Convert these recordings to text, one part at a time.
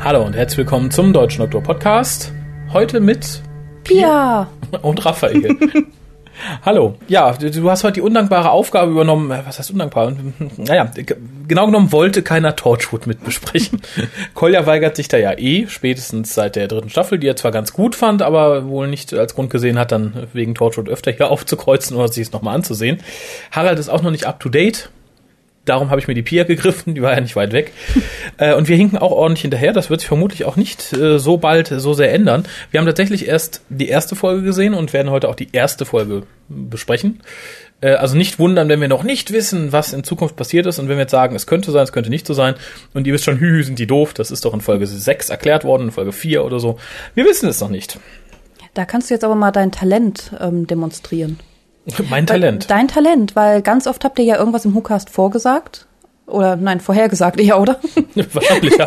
Hallo und herzlich willkommen zum Deutschen Doktor Podcast. Heute mit Pia und Raphael. Hallo. Ja, du hast heute die undankbare Aufgabe übernommen. Äh, Was heißt undankbar? Naja, genau genommen wollte keiner Torchwood mit besprechen. Kolja weigert sich da ja eh, spätestens seit der dritten Staffel, die er zwar ganz gut fand, aber wohl nicht als Grund gesehen hat, dann wegen Torchwood öfter hier aufzukreuzen oder sich es nochmal anzusehen. Harald ist auch noch nicht up to date. Darum habe ich mir die Pia gegriffen, die war ja nicht weit weg. äh, und wir hinken auch ordentlich hinterher. Das wird sich vermutlich auch nicht äh, so bald so sehr ändern. Wir haben tatsächlich erst die erste Folge gesehen und werden heute auch die erste Folge besprechen. Äh, also nicht wundern, wenn wir noch nicht wissen, was in Zukunft passiert ist und wenn wir jetzt sagen, es könnte sein, es könnte nicht so sein. Und ihr wisst schon, hü, sind die doof. Das ist doch in Folge 6 erklärt worden, in Folge 4 oder so. Wir wissen es noch nicht. Da kannst du jetzt aber mal dein Talent ähm, demonstrieren. Mein Talent. Dein Talent, weil ganz oft habt ihr ja irgendwas im WhoCast vorgesagt. Oder nein, vorhergesagt eher, oder? Wahrscheinlich, ja.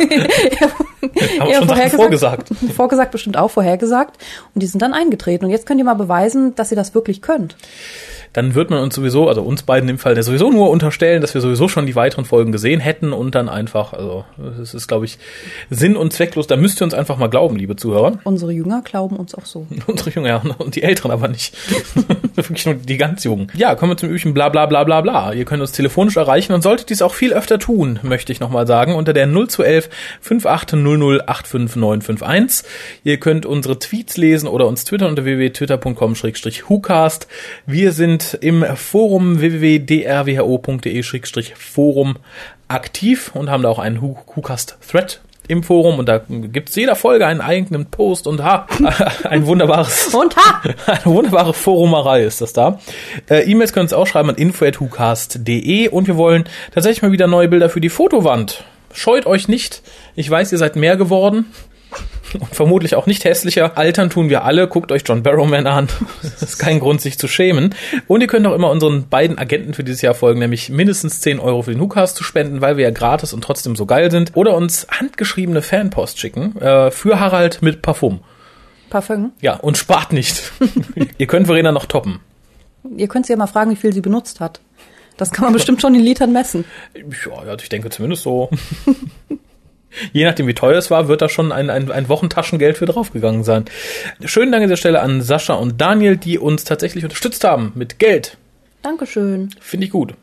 Haben Ja, schon Sachen vorgesagt. vorgesagt bestimmt auch, vorhergesagt. Und die sind dann eingetreten. Und jetzt könnt ihr mal beweisen, dass ihr das wirklich könnt. Dann wird man uns sowieso, also uns beiden im Fall, sowieso nur unterstellen, dass wir sowieso schon die weiteren Folgen gesehen hätten und dann einfach, also es ist, glaube ich, sinn- und zwecklos. Da müsst ihr uns einfach mal glauben, liebe Zuhörer. Unsere Jünger glauben uns auch so. Unsere Jungen, ja, und die Älteren aber nicht. Wirklich nur die ganz Jungen. Ja, kommen wir zum üblichen bla bla bla bla bla. Ihr könnt uns telefonisch erreichen und solltet dies auch viel öfter tun, möchte ich nochmal sagen, unter der 0211 5800 85951. Ihr könnt unsere Tweets lesen oder uns twittern unter www.twitter.com-hucast. Wir sind im Forum www.drwho.de-forum aktiv und haben da auch einen Hucast-Thread im Forum und da gibt's jeder Folge einen eigenen Post und ha, ein wunderbares Und ha! eine wunderbare Forumerei ist das da. Äh, E-Mails könnt ihr auch schreiben an info.hucast.de und wir wollen tatsächlich mal wieder neue Bilder für die Fotowand. Scheut euch nicht. Ich weiß, ihr seid mehr geworden. Und vermutlich auch nicht hässlicher. Altern tun wir alle. Guckt euch John Barrowman an. Das ist kein Grund, sich zu schämen. Und ihr könnt auch immer unseren beiden Agenten für dieses Jahr folgen, nämlich mindestens 10 Euro für den Hucast zu spenden, weil wir ja gratis und trotzdem so geil sind. Oder uns handgeschriebene Fanpost schicken äh, für Harald mit Parfum. Parfum. Ja, und spart nicht. ihr könnt Verena noch toppen. Ihr könnt sie ja mal fragen, wie viel sie benutzt hat. Das kann man bestimmt schon in Litern messen. Ja, ich denke zumindest so. Je nachdem, wie teuer es war, wird da schon ein, ein, ein Wochentaschengeld für draufgegangen sein. Schönen Dank an dieser Stelle an Sascha und Daniel, die uns tatsächlich unterstützt haben mit Geld. Dankeschön. Finde ich gut.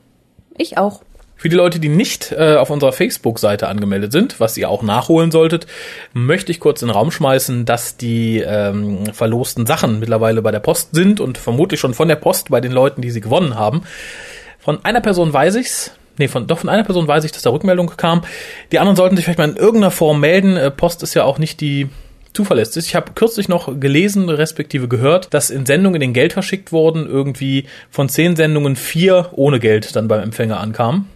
Ich auch. Für die Leute, die nicht äh, auf unserer Facebook-Seite angemeldet sind, was ihr auch nachholen solltet, möchte ich kurz in den Raum schmeißen, dass die ähm, verlosten Sachen mittlerweile bei der Post sind und vermutlich schon von der Post bei den Leuten, die sie gewonnen haben. Von einer Person weiß ich's. Nee, von, doch von einer Person weiß ich, dass da Rückmeldung kam. Die anderen sollten sich vielleicht mal in irgendeiner Form melden. Äh, Post ist ja auch nicht die zuverlässig. Ich habe kürzlich noch gelesen, respektive gehört, dass in Sendungen, in denen Geld verschickt wurden, irgendwie von zehn Sendungen vier ohne Geld dann beim Empfänger ankamen.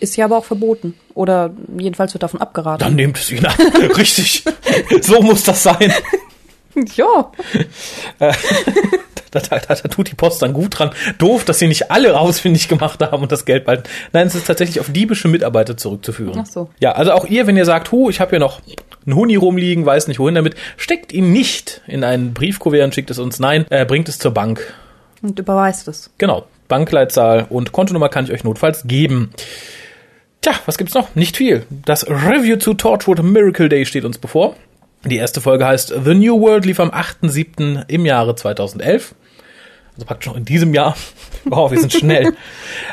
Ist ja aber auch verboten. Oder jedenfalls wird davon abgeraten. Dann nehmt es ihn an. Richtig. so muss das sein. Ja. Da, da, da, tut die Post dann gut dran. Doof, dass sie nicht alle ausfindig gemacht haben und das Geld behalten. Nein, es ist tatsächlich auf diebische Mitarbeiter zurückzuführen. Ach so. Ja, also auch ihr, wenn ihr sagt, hu, ich habe hier noch einen Huni rumliegen, weiß nicht wohin damit, steckt ihn nicht in einen Briefkuvert und schickt es uns. Nein, äh, bringt es zur Bank. Und überweist es. Genau. Bankleitzahl und Kontonummer kann ich euch notfalls geben. Tja, was gibt's noch? Nicht viel. Das Review zu Torchwood Miracle Day steht uns bevor. Die erste Folge heißt The New World, lief am 8.7. im Jahre 2011. Also praktisch noch in diesem Jahr. Wow, wir sind schnell.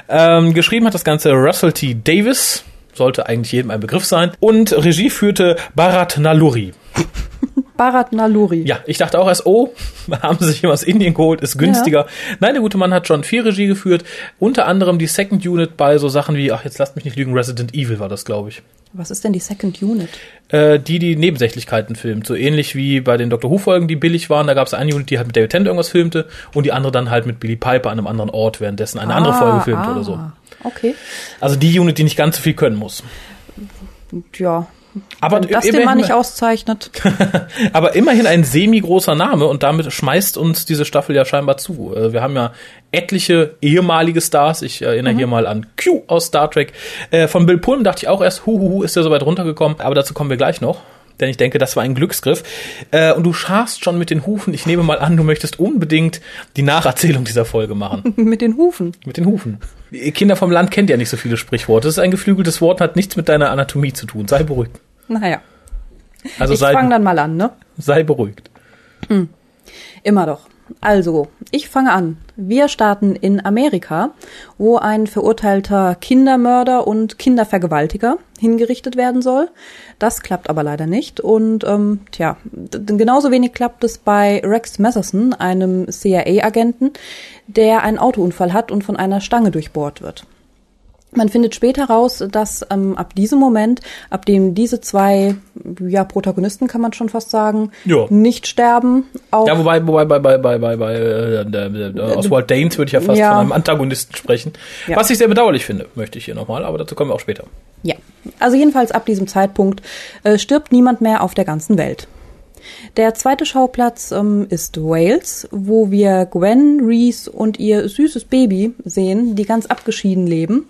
ähm, geschrieben hat das Ganze Russell T. Davis. Sollte eigentlich jedem ein Begriff sein. Und Regie führte Bharat Naluri. Bharat Naluri. Ja, ich dachte auch erst, oh, haben sie sich jemand aus Indien geholt, ist günstiger. Nein, der gute Mann hat schon viel Regie geführt. Unter anderem die Second Unit bei so Sachen wie, ach, jetzt lasst mich nicht lügen, Resident Evil war das, glaube ich. Was ist denn die Second Unit? Äh, die, die Nebensächlichkeiten filmt. So ähnlich wie bei den Doctor Who-Folgen, die billig waren. Da gab es eine Unit, die halt mit David Tennant irgendwas filmte und die andere dann halt mit Billy Piper an einem anderen Ort, währenddessen eine andere Folge filmt oder so. Okay. Also die Unit, die nicht ganz so viel können muss. Ja, Aber Wenn das den Mann nicht auszeichnet. aber immerhin ein semi-großer Name und damit schmeißt uns diese Staffel ja scheinbar zu. Äh, Wir haben ja etliche ehemalige Stars. Ich erinnere hier mal an Q aus Star Trek. Äh, Von Bill Pullman dachte ich auch erst, huhuhu, ist der so weit runtergekommen. Aber dazu kommen wir gleich noch. Denn ich denke, das war ein Glücksgriff. Äh, Und du scharst schon mit den Hufen. Ich nehme mal an, du möchtest unbedingt die Nacherzählung dieser Folge machen. Mit den Hufen. Mit den Hufen. Kinder vom Land kennt ja nicht so viele Sprichworte. Das ist ein geflügeltes Wort und hat nichts mit deiner Anatomie zu tun. Sei beruhigt. Naja, Also ich fange dann mal an, ne? sei beruhigt. Immer doch. Also, ich fange an. Wir starten in Amerika, wo ein verurteilter Kindermörder und Kindervergewaltiger hingerichtet werden soll. Das klappt aber leider nicht. Und ähm, tja, genauso wenig klappt es bei Rex Messerson, einem CIA-Agenten, der einen Autounfall hat und von einer Stange durchbohrt wird. Man findet später raus, dass ähm, ab diesem Moment, ab dem diese zwei ja, Protagonisten, kann man schon fast sagen, Ja. nicht sterben, auch Ja, wobei, wobei bei, bei, bei, bei, bei äh, der Oswald Danes würde ich ja fast Ja. von einem Antagonisten sprechen. Ja. Was ich sehr bedauerlich finde, möchte ich hier nochmal, aber dazu kommen wir auch später. Ja, also jedenfalls ab diesem Zeitpunkt äh, stirbt niemand mehr auf der ganzen Welt. Der zweite Schauplatz ähm, ist Wales, wo wir Gwen, Reese und ihr süßes Baby sehen, die ganz abgeschieden leben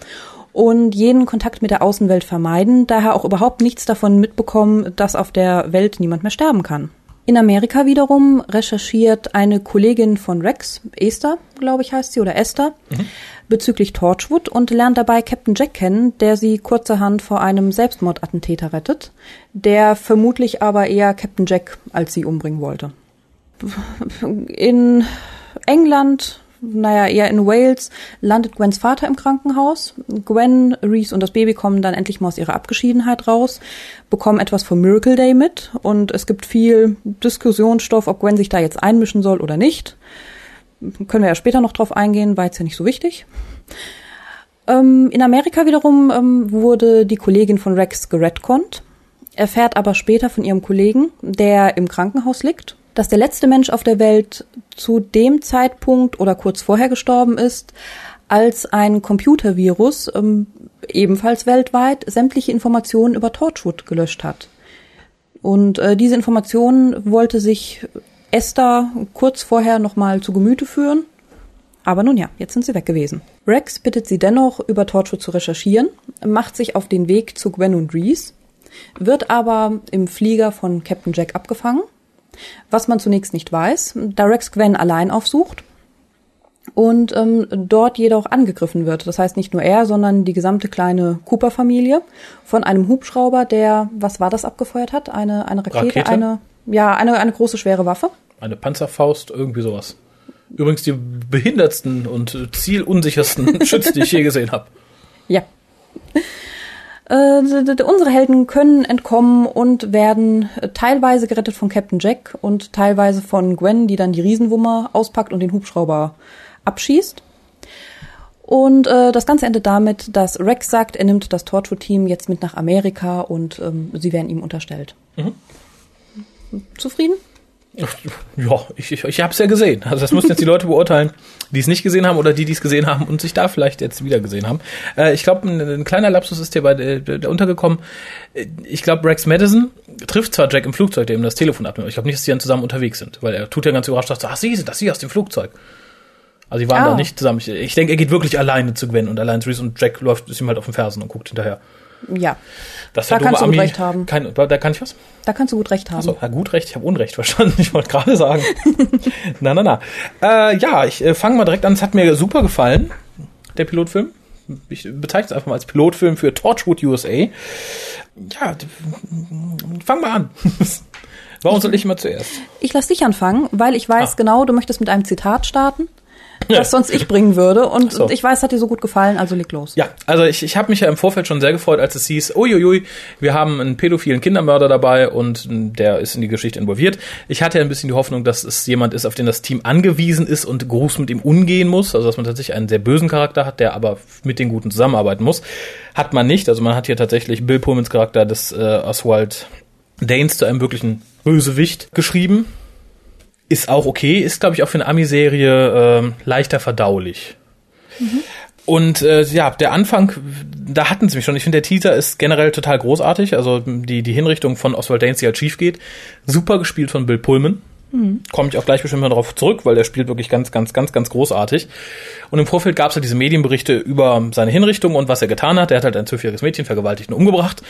und jeden Kontakt mit der Außenwelt vermeiden, daher auch überhaupt nichts davon mitbekommen, dass auf der Welt niemand mehr sterben kann. In Amerika wiederum recherchiert eine Kollegin von Rex, Esther, glaube ich heißt sie, oder Esther, bezüglich Torchwood und lernt dabei Captain Jack kennen, der sie kurzerhand vor einem Selbstmordattentäter rettet, der vermutlich aber eher Captain Jack als sie umbringen wollte. In England, naja, eher in Wales, landet Gwens Vater im Krankenhaus. Gwen, Reese und das Baby kommen dann endlich mal aus ihrer Abgeschiedenheit raus, bekommen etwas vom Miracle Day mit und es gibt viel Diskussionsstoff, ob Gwen sich da jetzt einmischen soll oder nicht. Können wir ja später noch drauf eingehen, war jetzt ja nicht so wichtig. Ähm, in Amerika wiederum ähm, wurde die Kollegin von Rex geredconnt, erfährt aber später von ihrem Kollegen, der im Krankenhaus liegt, dass der letzte Mensch auf der Welt zu dem Zeitpunkt oder kurz vorher gestorben ist, als ein Computervirus ähm, ebenfalls weltweit sämtliche Informationen über Torchwood gelöscht hat. Und äh, diese Informationen wollte sich Esther kurz vorher nochmal zu Gemüte führen. Aber nun ja, jetzt sind sie weg gewesen. Rex bittet sie dennoch, über Torchwood zu recherchieren, macht sich auf den Weg zu Gwen und Reese, wird aber im Flieger von Captain Jack abgefangen, was man zunächst nicht weiß, da Rex Gwen allein aufsucht und ähm, dort jedoch angegriffen wird. Das heißt nicht nur er, sondern die gesamte kleine Cooper-Familie von einem Hubschrauber, der, was war das, abgefeuert hat? Eine, eine Rakete, Rakete? eine, ja, eine, eine große schwere Waffe. Eine Panzerfaust, irgendwie sowas. Übrigens die behindertsten und zielunsichersten Schützen, die ich je gesehen habe. Ja. Äh, unsere Helden können entkommen und werden teilweise gerettet von Captain Jack und teilweise von Gwen, die dann die Riesenwumme auspackt und den Hubschrauber abschießt. Und äh, das Ganze endet damit, dass Rex sagt, er nimmt das Torchwood-Team jetzt mit nach Amerika und ähm, sie werden ihm unterstellt. Zufrieden? Ja, ich, ich, ich habe es ja gesehen. Also das müssen jetzt die Leute beurteilen, die es nicht gesehen haben oder die, die es gesehen haben und sich da vielleicht jetzt wieder gesehen haben. Äh, ich glaube, ein, ein kleiner Lapsus ist dir bei der, der untergekommen. Äh, Ich glaube, Rex Madison trifft zwar Jack im Flugzeug, der ihm das Telefon abnimmt. aber Ich glaube nicht, dass die dann zusammen unterwegs sind, weil er tut ja ganz überrascht, sagt, so, ach, Sie sind das, Sie aus dem Flugzeug. Also die waren Ah. da nicht zusammen. Ich, ich denke, er geht wirklich alleine zu Gwen und allein zu Reese und Jack läuft ist ihm halt auf den Fersen und guckt hinterher. Ja, Das Da kannst du gut recht haben. Kein, da kann ich was? da kannst du gut recht haben. Achso, ja, gut recht, ich habe Unrecht verstanden. Ich wollte gerade sagen. na, na, na. Äh, ja, ich äh, fange mal direkt an. Es hat mir super gefallen, der Pilotfilm. Ich bezeichne es einfach mal als Pilotfilm für Torchwood USA. Ja, fang mal an. Warum soll ich immer zuerst? Ich lasse dich anfangen, weil ich weiß Ah. genau, du möchtest mit einem Zitat starten, das sonst ich bringen würde. Und so. ich weiß, hat dir so gut gefallen, also leg los. Ja, also ich, ich habe mich ja im Vorfeld schon sehr gefreut, als es hieß, uiuiui, wir haben einen pädophilen Kindermörder dabei und m, der ist in die Geschichte involviert. Ich hatte ja ein bisschen die Hoffnung, dass es jemand ist, auf den das Team angewiesen ist und groß mit ihm umgehen muss. Also dass man tatsächlich einen sehr bösen Charakter hat, der aber mit den Guten zusammenarbeiten muss. Hat man nicht. Also man hat hier tatsächlich Bill Pullmans Charakter des äh, Oswald Danes zu einem wirklichen Bösewicht geschrieben. Ist auch okay, ist, glaube ich, auch für eine Ami-Serie ähm, leichter verdaulich. Und äh, ja, der Anfang, da hatten sie mich schon. Ich finde, der Teaser ist generell total großartig. Also die, die Hinrichtung von Oswald Danes, die halt schief geht. Super gespielt von Bill Pullman. Mhm. Komme ich auch gleich bestimmt mal darauf zurück, weil der spielt wirklich ganz, ganz, ganz, ganz großartig. Und im Vorfeld gab es ja diese Medienberichte über seine Hinrichtung und was er getan hat. Er hat halt ein zwölfjähriges Mädchen vergewaltigt und umgebracht.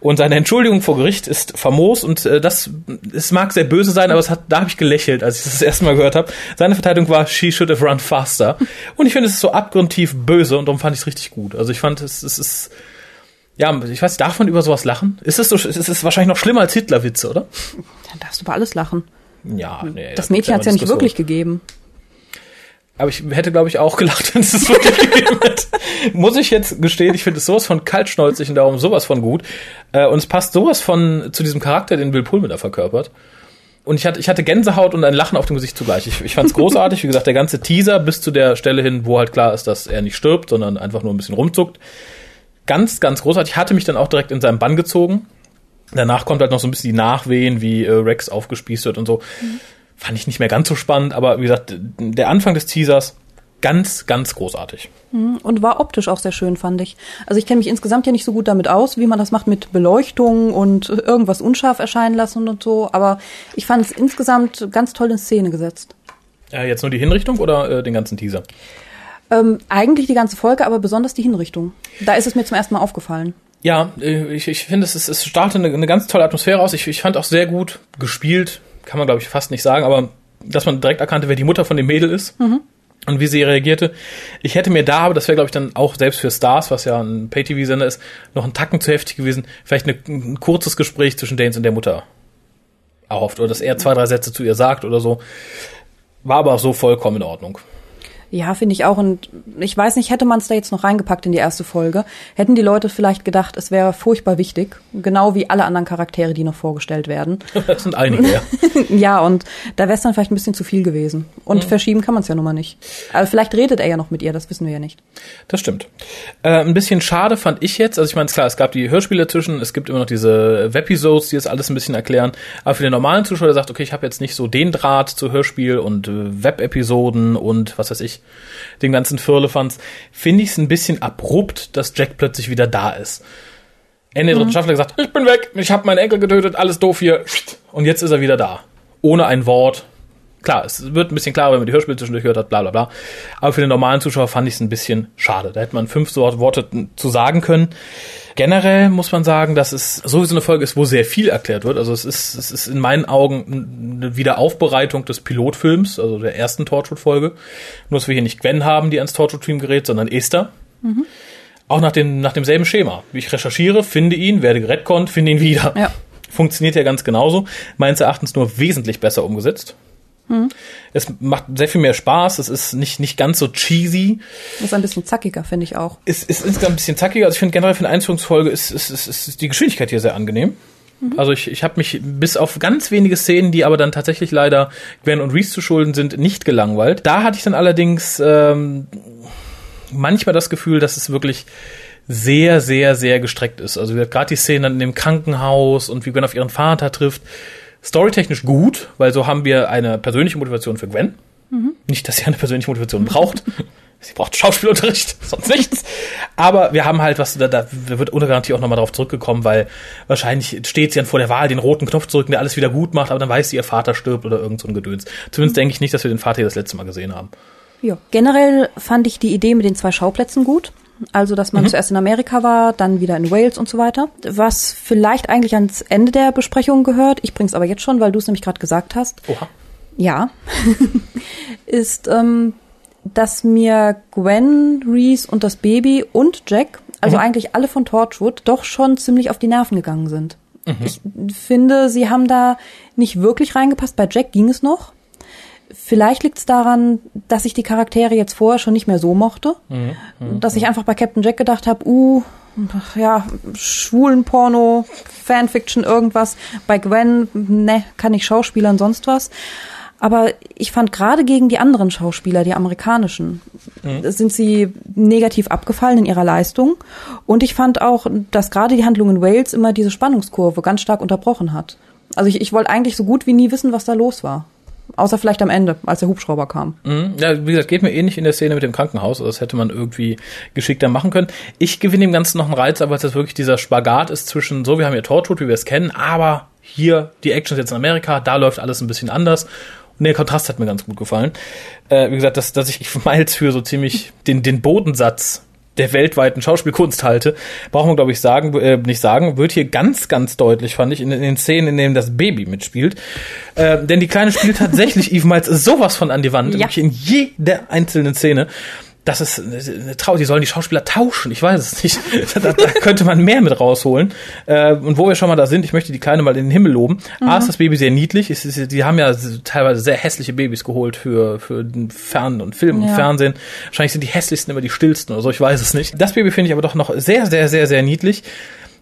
Und seine Entschuldigung vor Gericht ist famos und äh, das, es mag sehr böse sein, aber es hat, da habe ich gelächelt, als ich das, das erste Mal gehört habe. Seine Verteidigung war, she should have run faster. Und ich finde, es ist so abgrundtief böse und darum fand ich es richtig gut. Also ich fand, es, es ist, ja, ich weiß, darf man über sowas lachen? Ist es so, ist es wahrscheinlich noch schlimmer als Hitlerwitze, oder? Dann darfst du über alles lachen. Ja, nee, das Mädchen hat es ja nicht wirklich gegeben. Aber ich hätte, glaube ich, auch gelacht, wenn es es wirklich gegeben hätte. Muss ich jetzt gestehen, ich finde es sowas von kaltschnäuzig und darum sowas von gut. Äh, und es passt sowas von zu diesem Charakter, den Bill Pullman da verkörpert. Und ich hatte, ich hatte Gänsehaut und ein Lachen auf dem Gesicht zugleich. Ich, ich fand es großartig. Wie gesagt, der ganze Teaser bis zu der Stelle hin, wo halt klar ist, dass er nicht stirbt, sondern einfach nur ein bisschen rumzuckt. Ganz, ganz großartig. Ich hatte mich dann auch direkt in seinen Bann gezogen. Danach kommt halt noch so ein bisschen die Nachwehen, wie äh, Rex aufgespießt wird und so. Mhm. Fand ich nicht mehr ganz so spannend, aber wie gesagt, der Anfang des Teasers ganz, ganz großartig. Mhm. Und war optisch auch sehr schön, fand ich. Also ich kenne mich insgesamt ja nicht so gut damit aus, wie man das macht mit Beleuchtung und irgendwas unscharf erscheinen lassen und so, aber ich fand es insgesamt ganz toll in Szene gesetzt. Ja, jetzt nur die Hinrichtung oder äh, den ganzen Teaser? Ähm, eigentlich die ganze Folge, aber besonders die Hinrichtung. Da ist es mir zum ersten Mal aufgefallen. Ja, äh, ich, ich finde, es, ist, es startet eine, eine ganz tolle Atmosphäre aus. Ich, ich fand auch sehr gut gespielt, kann man glaube ich fast nicht sagen, aber dass man direkt erkannte, wer die Mutter von dem Mädel ist. Mhm. Und wie sie reagierte. Ich hätte mir da, aber das wäre, glaube ich, dann auch selbst für Stars, was ja ein Pay-TV-Sender ist, noch ein Tacken zu heftig gewesen, vielleicht eine, ein kurzes Gespräch zwischen Danes und der Mutter erhofft. Oder dass er zwei, drei Sätze zu ihr sagt oder so. War aber auch so vollkommen in Ordnung. Ja, finde ich auch. Und ich weiß nicht, hätte man es da jetzt noch reingepackt in die erste Folge, hätten die Leute vielleicht gedacht, es wäre furchtbar wichtig, genau wie alle anderen Charaktere, die noch vorgestellt werden. Das sind einige, ja. ja, und da wäre es dann vielleicht ein bisschen zu viel gewesen. Und mhm. verschieben kann man es ja nun mal nicht. Aber vielleicht redet er ja noch mit ihr, das wissen wir ja nicht. Das stimmt. Äh, ein bisschen schade fand ich jetzt, also ich meine, klar, es gab die Hörspiele zwischen, es gibt immer noch diese Webisodes, die das alles ein bisschen erklären. Aber für den normalen Zuschauer, der sagt, okay, ich habe jetzt nicht so den Draht zu Hörspiel und äh, Web-Episoden und was weiß ich, den ganzen Firlefanz, finde ich es ein bisschen abrupt, dass Jack plötzlich wieder da ist. Ende der dritten mhm. Staffel gesagt, ich bin weg, ich habe meinen Enkel getötet, alles doof hier. Und jetzt ist er wieder da. Ohne ein Wort. Klar, es wird ein bisschen klarer, wenn man die Hörspiele zwischendurch gehört hat, bla bla bla. Aber für den normalen Zuschauer fand ich es ein bisschen schade. Da hätte man fünf Worte zu sagen können. Generell muss man sagen, dass es sowieso eine Folge ist, wo sehr viel erklärt wird. Also es ist, es ist in meinen Augen eine Wiederaufbereitung des Pilotfilms, also der ersten Torchwood-Folge. Nur, dass wir hier nicht Gwen haben, die ans Torchwood-Team gerät, sondern Esther. Mhm. Auch nach, dem, nach demselben Schema. Wie ich recherchiere, finde ihn, werde gerettet, finde ihn wieder. Ja. Funktioniert ja ganz genauso. Meines Erachtens nur wesentlich besser umgesetzt. Mhm. Es macht sehr viel mehr Spaß. Es ist nicht, nicht ganz so cheesy. Ist ein bisschen zackiger, finde ich auch. Es ist insgesamt ein bisschen zackiger. Also ich finde generell für eine Einführungsfolge ist, ist, ist, ist die Geschwindigkeit hier sehr angenehm. Mhm. Also ich, ich habe mich bis auf ganz wenige Szenen, die aber dann tatsächlich leider Gwen und Reese zu schulden sind, nicht gelangweilt. Da hatte ich dann allerdings ähm, manchmal das Gefühl, dass es wirklich sehr, sehr, sehr gestreckt ist. Also gerade die Szenen dann in dem Krankenhaus und wie Gwen auf ihren Vater trifft, storytechnisch gut, weil so haben wir eine persönliche Motivation für Gwen. Mhm. Nicht, dass sie eine persönliche Motivation braucht. sie braucht Schauspielunterricht, sonst nichts. Aber wir haben halt was, da, da wird unter Garantie auch nochmal drauf zurückgekommen, weil wahrscheinlich steht sie dann vor der Wahl, den roten Knopf zu drücken, der alles wieder gut macht, aber dann weiß sie, ihr Vater stirbt oder irgend so ein Gedöns. Zumindest mhm. denke ich nicht, dass wir den Vater hier das letzte Mal gesehen haben. Ja, generell fand ich die Idee mit den zwei Schauplätzen gut. Also, dass man mhm. zuerst in Amerika war, dann wieder in Wales und so weiter. Was vielleicht eigentlich ans Ende der Besprechung gehört, ich bring's aber jetzt schon, weil du es nämlich gerade gesagt hast. Oha. Ja. ist, ähm, dass mir Gwen, Reese und das Baby und Jack, also mhm. eigentlich alle von Torchwood, doch schon ziemlich auf die Nerven gegangen sind. Mhm. Ich finde, sie haben da nicht wirklich reingepasst. Bei Jack ging es noch. Vielleicht liegt es daran, dass ich die Charaktere jetzt vorher schon nicht mehr so mochte. Mhm, mh, dass ich einfach bei Captain Jack gedacht habe, uh, ja, schwulen Porno, Fanfiction, irgendwas. Bei Gwen, ne, kann ich Schauspielern, sonst was. Aber ich fand gerade gegen die anderen Schauspieler, die amerikanischen, mhm. sind sie negativ abgefallen in ihrer Leistung. Und ich fand auch, dass gerade die Handlung in Wales immer diese Spannungskurve ganz stark unterbrochen hat. Also ich, ich wollte eigentlich so gut wie nie wissen, was da los war. Außer vielleicht am Ende, als der Hubschrauber kam. Mhm. Ja, wie gesagt, geht mir ähnlich in der Szene mit dem Krankenhaus. Also das hätte man irgendwie geschickter machen können. Ich gewinne dem Ganzen noch einen Reiz, aber es ist wirklich dieser Spagat ist zwischen, so, wir haben hier Torchwood, wie wir es kennen, aber hier, die Action ist jetzt in Amerika, da läuft alles ein bisschen anders. Und der Kontrast hat mir ganz gut gefallen. Äh, wie gesagt, dass, dass ich Miles für so ziemlich den, den Bodensatz der weltweiten Schauspielkunst halte, brauchen wir, glaube ich, sagen, äh, nicht sagen, wird hier ganz, ganz deutlich, fand ich, in, in den Szenen, in denen das Baby mitspielt. Äh, denn die Kleine spielt tatsächlich Eve Miles sowas von an die Wand, Ja. wirklich in jeder einzelnen Szene. Das ist eine Trau, die sollen die Schauspieler tauschen, ich weiß es nicht. Da, da könnte man mehr mit rausholen. Äh, und wo wir schon mal da sind, ich möchte die Kleine mal in den Himmel loben. A ist das Baby sehr niedlich. Es ist, die haben ja teilweise sehr hässliche Babys geholt für, für den Fern- und Film und Ja. Fernsehen. Wahrscheinlich sind die hässlichsten immer die stillsten oder so, ich weiß es nicht. Das Baby finde ich aber doch noch sehr, sehr, sehr, sehr niedlich.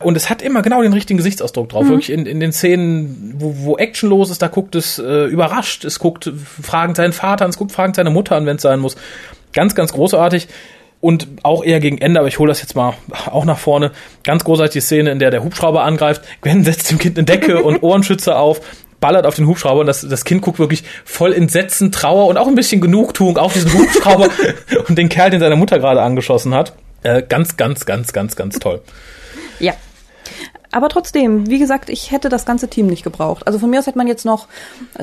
Und es hat immer genau den richtigen Gesichtsausdruck drauf. Wirklich in, in den Szenen, wo, wo Action los ist, da guckt es äh, überrascht, es guckt fragend seinen Vater an, es guckt fragend seine Mutter an, wenn es sein muss. Ganz, ganz großartig. Und auch eher gegen Ende, aber ich hole das jetzt mal auch nach vorne. Ganz großartige Szene, in der der Hubschrauber angreift. Gwen setzt dem Kind eine Decke und Ohrenschützer auf, ballert auf den Hubschrauber und das, das Kind guckt wirklich voll Entsetzen, Trauer und auch ein bisschen Genugtuung auf diesen Hubschrauber und den Kerl, den seine Mutter gerade angeschossen hat. Äh, ganz, ganz, ganz, ganz, ganz toll. Ja. Aber trotzdem, wie gesagt, ich hätte das ganze Team nicht gebraucht. Also von mir aus hätte man jetzt noch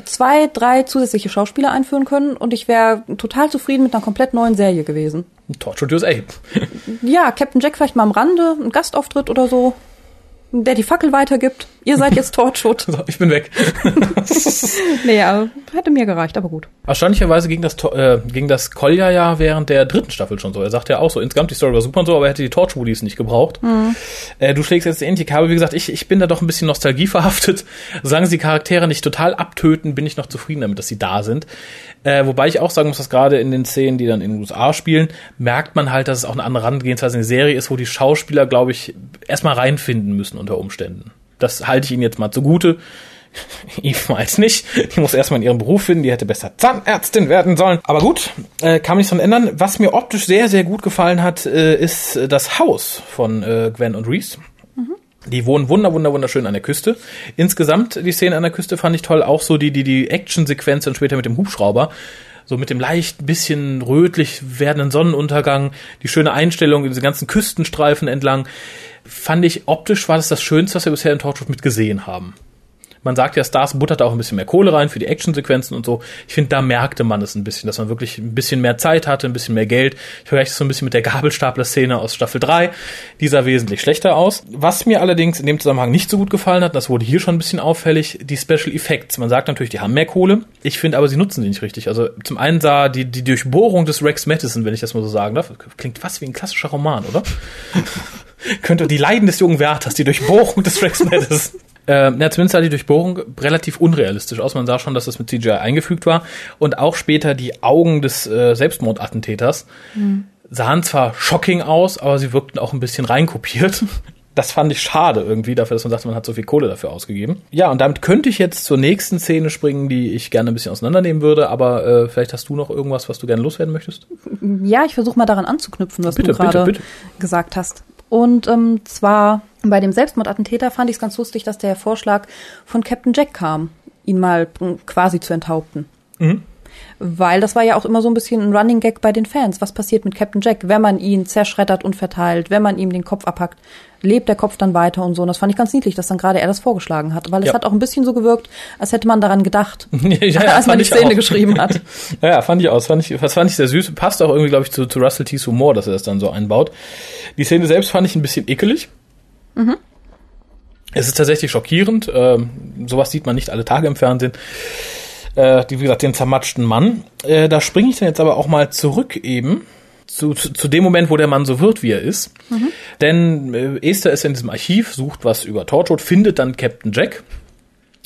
zwei, drei zusätzliche Schauspieler einführen können und ich wäre total zufrieden mit einer komplett neuen Serie gewesen. Torchwood USA. Ja, Captain Jack vielleicht mal am Rande, ein Gastauftritt oder so, der die Fackel weitergibt. Ihr seid jetzt Torchwood. So, ich bin weg. nee, ja, hätte mir gereicht, aber gut. Erstaunlicherweise ging das, äh, ging das Kolja ja während der dritten Staffel schon so. Er sagt ja auch so, insgesamt die Story war super und so, aber er hätte die Torchwoodies nicht gebraucht. Äh, du schlägst jetzt ähnlich Kabel. Wie gesagt, ich, ich bin da doch ein bisschen Nostalgie verhaftet. Solange sie die Charaktere nicht total abtöten, bin ich noch zufrieden damit, dass sie da sind. Äh, wobei ich auch sagen muss, dass gerade in den Szenen, die dann in den USA spielen, merkt man halt, dass es auch eine andere Herangehensweise in der Serie ist, wo die Schauspieler, glaube ich, erstmal reinfinden müssen unter Umständen. Das halte ich ihnen jetzt mal zugute. Eve Miles nicht. Die muss erstmal in ihrem Beruf finden. Die hätte besser Zahnärztin werden sollen. Aber gut, äh, kann man nichts dran ändern. Was mir optisch sehr, sehr gut gefallen hat, äh, ist äh, das Haus von äh, Gwen und Reese. Die wohnen wunder, wunder, wunderschön an der Küste. Insgesamt die Szene an der Küste fand ich toll. Auch so die, die, die Action-Sequenz dann später mit dem Hubschrauber. So mit dem leicht bisschen rötlich werdenden Sonnenuntergang, die schöne Einstellung, diese ganzen Küstenstreifen entlang. Fand ich optisch war das das Schönste, was wir bisher in Torchwood mit gesehen haben. Man sagt ja, Stars buttert auch ein bisschen mehr Kohle rein für die Actionsequenzen und so. Ich finde, da merkte man es ein bisschen, dass man wirklich ein bisschen mehr Zeit hatte, ein bisschen mehr Geld. Ich vergleiche das so ein bisschen mit der Gabelstapler-Szene aus Staffel 3. Die sah wesentlich schlechter aus. Was mir allerdings in dem Zusammenhang nicht so gut gefallen hat, das wurde hier schon ein bisschen auffällig, die Special Effects. Man sagt natürlich, die haben mehr Kohle. Ich finde aber, sie nutzen sie nicht richtig. Also zum einen sah die, die Durchbohrung des Rex Mattison, wenn ich das mal so sagen darf, klingt fast wie ein klassischer Roman, oder? Könnte die Leiden des jungen Werthers, die Durchbohrung des Rex Mattison. Äh, ja, zumindest sah die Durchbohrung relativ unrealistisch aus. Man sah schon, dass das mit CGI eingefügt war. Und auch später die Augen des äh, Selbstmordattentäters sahen zwar shocking aus, aber sie wirkten auch ein bisschen reinkopiert. Das fand ich schade irgendwie, dafür, dass man sagt, man hat so viel Kohle dafür ausgegeben. Ja, und damit könnte ich jetzt zur nächsten Szene springen, die ich gerne ein bisschen auseinandernehmen würde, aber äh, vielleicht hast du noch irgendwas, was du gerne loswerden möchtest? Ja, ich versuche mal daran anzuknüpfen, was Bitte, du gerade gesagt hast. Und ähm, zwar bei dem Selbstmordattentäter fand ich es ganz lustig, dass der Vorschlag von Captain Jack kam, ihn mal mm, quasi zu enthaupten. Mhm. Weil das war ja auch immer so ein bisschen ein Running Gag bei den Fans. Was passiert mit Captain Jack, wenn man ihn zerschreddert und verteilt, wenn man ihm den Kopf abhackt? Lebt der Kopf dann weiter und so? Und das fand ich ganz niedlich, dass dann gerade er das vorgeschlagen hat. Weil es Ja. hat auch ein bisschen so gewirkt, als hätte man daran gedacht, ja, als man die Szene auch. geschrieben hat. Ja, ja, fand ich aus. Fand ich, das fand ich sehr süß. Passt auch irgendwie, glaube ich, zu, zu Russell T's Humor, dass er das dann so einbaut. Die Szene selbst fand ich ein bisschen ekelig. Es ist tatsächlich schockierend. Ähm, sowas sieht man nicht alle Tage im Fernsehen. Äh, die, wie gesagt, den zermatschten Mann. Äh, da springe ich dann jetzt aber auch mal zurück eben. Zu, zu, zu dem Moment, wo der Mann so wird, wie er ist. Denn äh, Esther ist in diesem Archiv, sucht was über Torchwood, findet dann Captain Jack.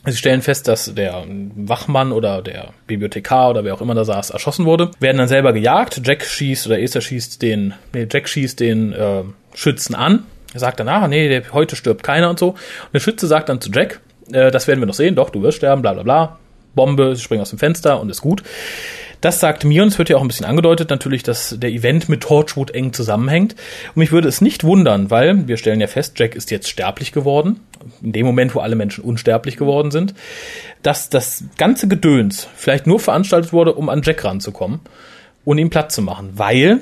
Sie stellen fest, dass der Wachmann oder der Bibliothekar oder wer auch immer da saß, erschossen wurde. Werden dann selber gejagt. Jack schießt oder Esther schießt den, nee, Jack schießt den äh, Schützen an. Er sagt dann, ah, nee, der, heute stirbt keiner und so. Und der Schütze sagt dann zu Jack, äh, das werden wir noch sehen, doch, du wirst sterben, bla bla bla. Bombe, sie springen aus dem Fenster und ist gut. Das sagt mir, und es wird ja auch ein bisschen angedeutet, natürlich, dass der Event mit Torchwood eng zusammenhängt. Und mich würde es nicht wundern, weil wir stellen ja fest, Jack ist jetzt sterblich geworden. in dem Moment, wo alle Menschen unsterblich geworden sind, dass das ganze Gedöns vielleicht nur veranstaltet wurde, um an Jack ranzukommen und ihm Platz zu machen, weil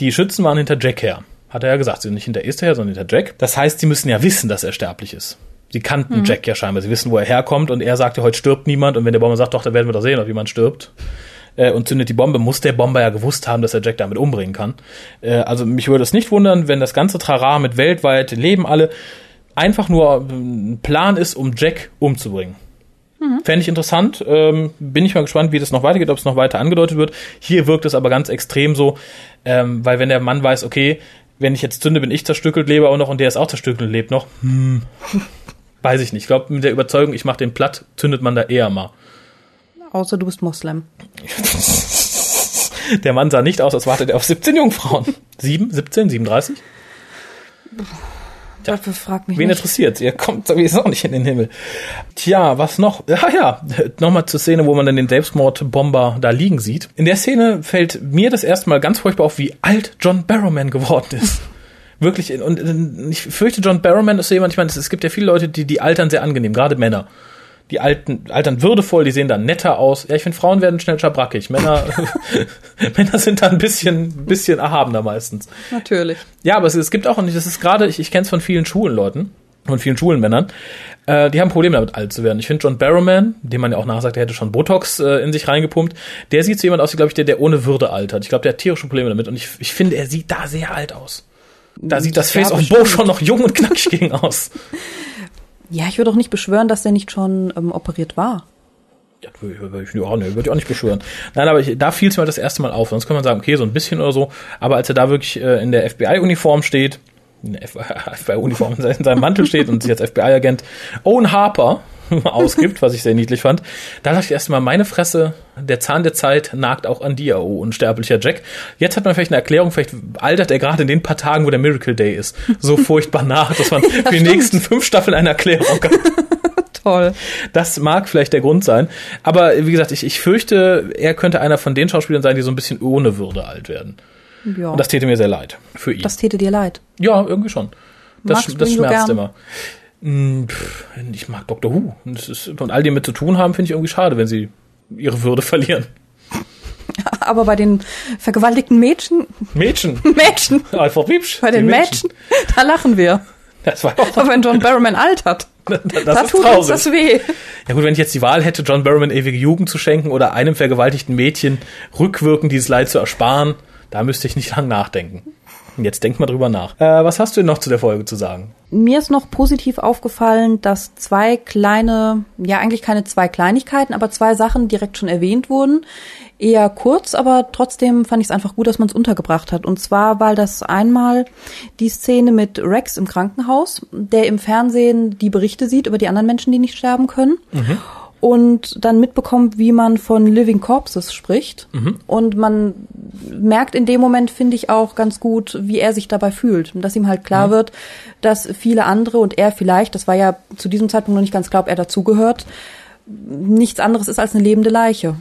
die Schützen waren hinter Jack her. Hat er ja gesagt, sie sind nicht hinter Esther her, sondern hinter Jack. Das heißt, sie müssen ja wissen, dass er sterblich ist. Sie kannten mhm. Jack ja scheinbar. Sie wissen, wo er herkommt und er sagte, heute stirbt niemand und wenn der Bomber sagt, doch, dann werden wir doch sehen, ob jemand stirbt äh, und zündet die Bombe, muss der Bomber ja gewusst haben, dass er Jack damit umbringen kann. Äh, also mich würde es nicht wundern, wenn das ganze Trara mit weltweit leben alle einfach nur ein Plan ist, um Jack umzubringen. Mhm. Fände ich interessant. Ähm, bin ich mal gespannt, wie das noch weitergeht, ob es noch weiter angedeutet wird. Hier wirkt es aber ganz extrem so, ähm, weil wenn der Mann weiß, okay, wenn ich jetzt zünde, bin ich zerstückelt, lebe auch noch und der ist auch zerstückelt und lebt noch. Hm. Weiß ich nicht. Ich glaube, mit der Überzeugung, ich mache den platt, zündet man da eher mal. Außer du bist Moslem. Der Mann sah nicht aus, als wartet er auf 17 Jungfrauen. 7, 17, 37? Tja, frag mich wen interessiert? Ihr kommt sowieso nicht in den Himmel. Tja, was noch? Ja, ja, nochmal zur Szene, wo man dann den Selbstmordbomber da liegen sieht. In der Szene fällt mir das erste Mal ganz furchtbar auf, wie alt John Barrowman geworden ist. Wirklich, und ich fürchte, John Barrowman ist so jemand, ich meine, es gibt ja viele Leute, die, die altern sehr angenehm, gerade Männer die alten, altern würdevoll, die sehen dann netter aus. Ja, ich finde, Frauen werden schnell schabrackig. Männer, Männer sind da ein bisschen, bisschen erhabener meistens. Natürlich. Ja, aber es, es gibt auch, und das ist gerade, ich, ich kenne es von vielen Schulenleuten und vielen Schulenmännern, äh, die haben Probleme damit, alt zu werden. Ich finde John Barrowman, dem man ja auch nachsagt, der hätte schon Botox äh, in sich reingepumpt, der sieht so jemand aus, wie, glaube ich, der, der ohne Würde altert. Ich glaube, der hat tierische Probleme damit und ich, ich finde, er sieht da sehr alt aus. Da sieht das Face of Bo schon noch jung und knackig gegen aus. Ja, ich würde auch nicht beschwören, dass der nicht schon ähm, operiert war. Ja, würde ich, ja, nee, würde ich auch nicht beschwören. Nein, aber ich, da fiel es mir das erste Mal auf. Sonst kann man sagen, okay, so ein bisschen oder so. Aber als er da wirklich äh, in der FBI-Uniform steht, in der FBI-Uniform in seinem Mantel steht und sich als FBI-Agent Owen Harper ausgibt, was ich sehr niedlich fand. Da dachte ich erstmal, meine Fresse, der Zahn der Zeit nagt auch an dir, oh unsterblicher Jack. Jetzt hat man vielleicht eine Erklärung, vielleicht altert er gerade in den paar Tagen, wo der Miracle Day ist, so furchtbar nach, dass man ja, für die nächsten fünf Staffeln eine Erklärung hat. Toll. Das mag vielleicht der Grund sein. Aber wie gesagt, ich, ich fürchte, er könnte einer von den Schauspielern sein, die so ein bisschen ohne Würde alt werden. Ja. Und das täte mir sehr leid für ihn. Das täte dir leid. Ja, irgendwie schon. Das, das schmerzt immer. Hm, ich mag Doctor Who. Und, ist, und all die mit zu tun haben, finde ich irgendwie schade, wenn sie ihre Würde verlieren. Aber bei den vergewaltigten Mädchen. Mädchen. Mädchen. Einfach hübsch. Bei den Mädchen. Mädchen. Da lachen wir. Das war auch Aber wenn John Barrowman altert. Das da tut traurig. uns das weh. Ja gut, wenn ich jetzt die Wahl hätte, John Barrowman ewige Jugend zu schenken oder einem vergewaltigten Mädchen rückwirkend dieses Leid zu ersparen, da müsste ich nicht lang nachdenken. Jetzt denk mal drüber nach. Äh, was hast du denn noch zu der Folge zu sagen? Mir ist noch positiv aufgefallen, dass zwei kleine, ja eigentlich keine zwei Kleinigkeiten, aber zwei Sachen direkt schon erwähnt wurden. Eher kurz, aber trotzdem fand ich es einfach gut, dass man es untergebracht hat. Und zwar, weil das einmal die Szene mit Rex im Krankenhaus, der im Fernsehen die Berichte sieht über die anderen Menschen, die nicht sterben können. Mhm und dann mitbekommt, wie man von Living Corpses spricht. Mhm. Und man merkt in dem Moment, finde ich auch ganz gut, wie er sich dabei fühlt. Und dass ihm halt klar mhm. wird, dass viele andere und er vielleicht, das war ja zu diesem Zeitpunkt noch nicht ganz klar, ob er dazugehört, nichts anderes ist als eine lebende Leiche.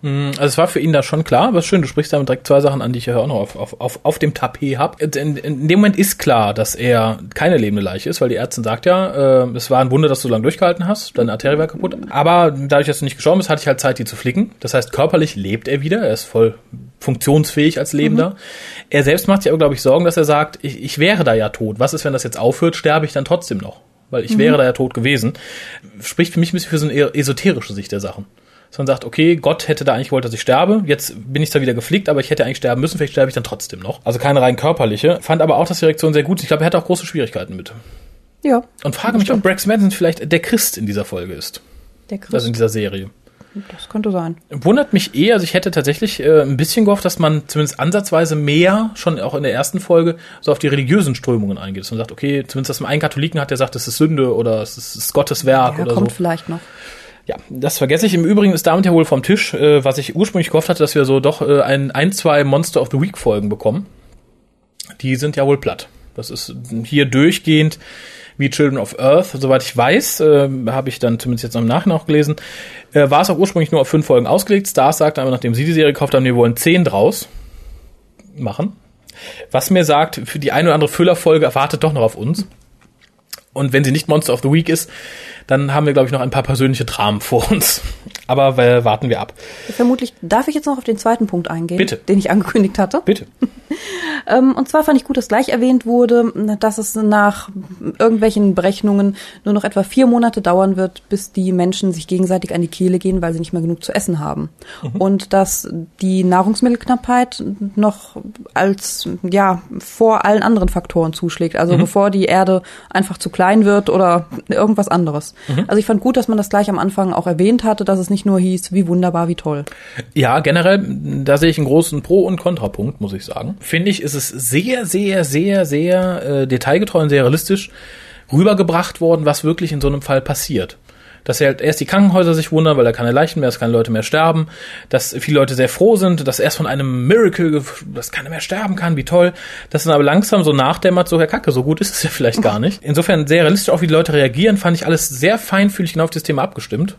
Mm, also es war für ihn da schon klar, aber schön, du sprichst damit direkt zwei Sachen an, die ich ja auch noch auf, auf, auf, auf dem Tapet habe. In, in, dem Moment ist klar, dass er keine lebende Leiche ist, weil die Ärztin sagt ja, äh, es war ein Wunder, dass du so lange durchgehalten hast, deine Arterie war kaputt. Aber dadurch, dass du nicht gestorben bist, hatte ich halt Zeit, die zu flicken. Das heißt, körperlich lebt er wieder, er ist voll funktionsfähig als Lebender. Mhm. Er selbst macht sich aber, glaube ich, Sorgen, dass er sagt, ich, ich wäre da ja tot. Was ist, wenn das jetzt aufhört, sterbe ich dann trotzdem noch? Weil ich mhm. wäre da ja tot gewesen. Spricht für mich ein bisschen für so eine esoterische Sicht der Sachen dass man sagt, okay, Gott hätte da eigentlich gewollt, dass ich sterbe. Jetzt bin ich zwar wieder geflickt, aber ich hätte eigentlich sterben müssen. Vielleicht sterbe ich dann trotzdem noch. Also keine rein körperliche. Fand aber auch das die Reaktion sehr gut. Ich glaube, er hatte auch große Schwierigkeiten mit. Ja. Und frage mich, ob Brax Madison vielleicht der Christ in dieser Folge ist. Der Christ. Also in dieser Serie. Das könnte sein. Wundert mich eher, also ich hätte tatsächlich äh, ein bisschen gehofft, dass man zumindest ansatzweise mehr, schon auch in der ersten Folge, so auf die religiösen Strömungen eingeht. Dass man sagt, okay, zumindest dass man einen Katholiken hat, der sagt, das ist Sünde oder es ist Gottes Werk ja, oder kommt so. vielleicht noch. Ja, das vergesse ich. Im Übrigen ist damit ja wohl vom Tisch, äh, was ich ursprünglich gehofft hatte, dass wir so doch äh, ein, ein, zwei Monster of the Week Folgen bekommen. Die sind ja wohl platt. Das ist hier durchgehend wie Children of Earth. Soweit ich weiß, äh, habe ich dann zumindest jetzt noch im Nachhinein gelesen, äh, war es auch ursprünglich nur auf fünf Folgen ausgelegt. Stars sagt aber, nachdem sie die Serie gekauft haben, wir wollen zehn draus machen. Was mir sagt, für die eine oder andere Füllerfolge erwartet doch noch auf uns. Und wenn sie nicht Monster of the Week ist, dann haben wir, glaube ich, noch ein paar persönliche Dramen vor uns. Aber äh, warten wir ab. Vermutlich darf ich jetzt noch auf den zweiten Punkt eingehen, Bitte. den ich angekündigt hatte. Bitte. Ähm, und zwar fand ich gut, dass gleich erwähnt wurde, dass es nach irgendwelchen Berechnungen nur noch etwa vier Monate dauern wird, bis die Menschen sich gegenseitig an die Kehle gehen, weil sie nicht mehr genug zu essen haben. Und dass die Nahrungsmittelknappheit noch als, ja, vor allen anderen Faktoren zuschlägt. Also bevor die Erde einfach zu klein wird oder irgendwas anderes. Also ich fand gut, dass man das gleich am Anfang auch erwähnt hatte, dass es nicht nur hieß, wie wunderbar, wie toll. Ja, generell, da sehe ich einen großen Pro- und Kontrapunkt, muss ich sagen. Finde ich, ist es sehr, sehr, sehr, sehr äh, detailgetreu und sehr realistisch rübergebracht worden, was wirklich in so einem Fall passiert. Dass halt erst die Krankenhäuser sich wundern, weil da keine Leichen mehr, dass keine Leute mehr sterben, dass viele Leute sehr froh sind, dass erst von einem Miracle, dass keiner mehr sterben kann, wie toll, dass dann aber langsam so nachdämmert, so, Herr Kacke, so gut ist es ja vielleicht gar nicht. Insofern sehr realistisch auch, wie die Leute reagieren, fand ich alles sehr feinfühlig genau auf das Thema abgestimmt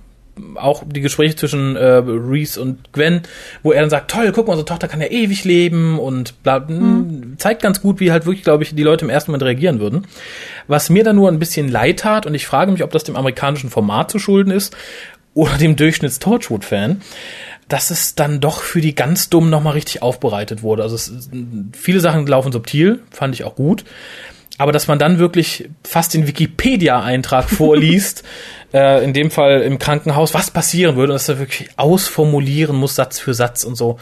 auch die Gespräche zwischen äh, Reese und Gwen, wo er dann sagt, toll, guck mal, unsere Tochter kann ja ewig leben und bla, mhm. zeigt ganz gut, wie halt wirklich, glaube ich, die Leute im ersten Moment reagieren würden. Was mir dann nur ein bisschen leid tat, und ich frage mich, ob das dem amerikanischen Format zu schulden ist oder dem Durchschnitts-Torchwood-Fan, dass es dann doch für die ganz Dummen nochmal richtig aufbereitet wurde. Also es, viele Sachen laufen subtil, fand ich auch gut. Aber dass man dann wirklich fast den Wikipedia-Eintrag vorliest, äh, in dem Fall im Krankenhaus, was passieren würde, und dass er wirklich ausformulieren muss, Satz für Satz und so.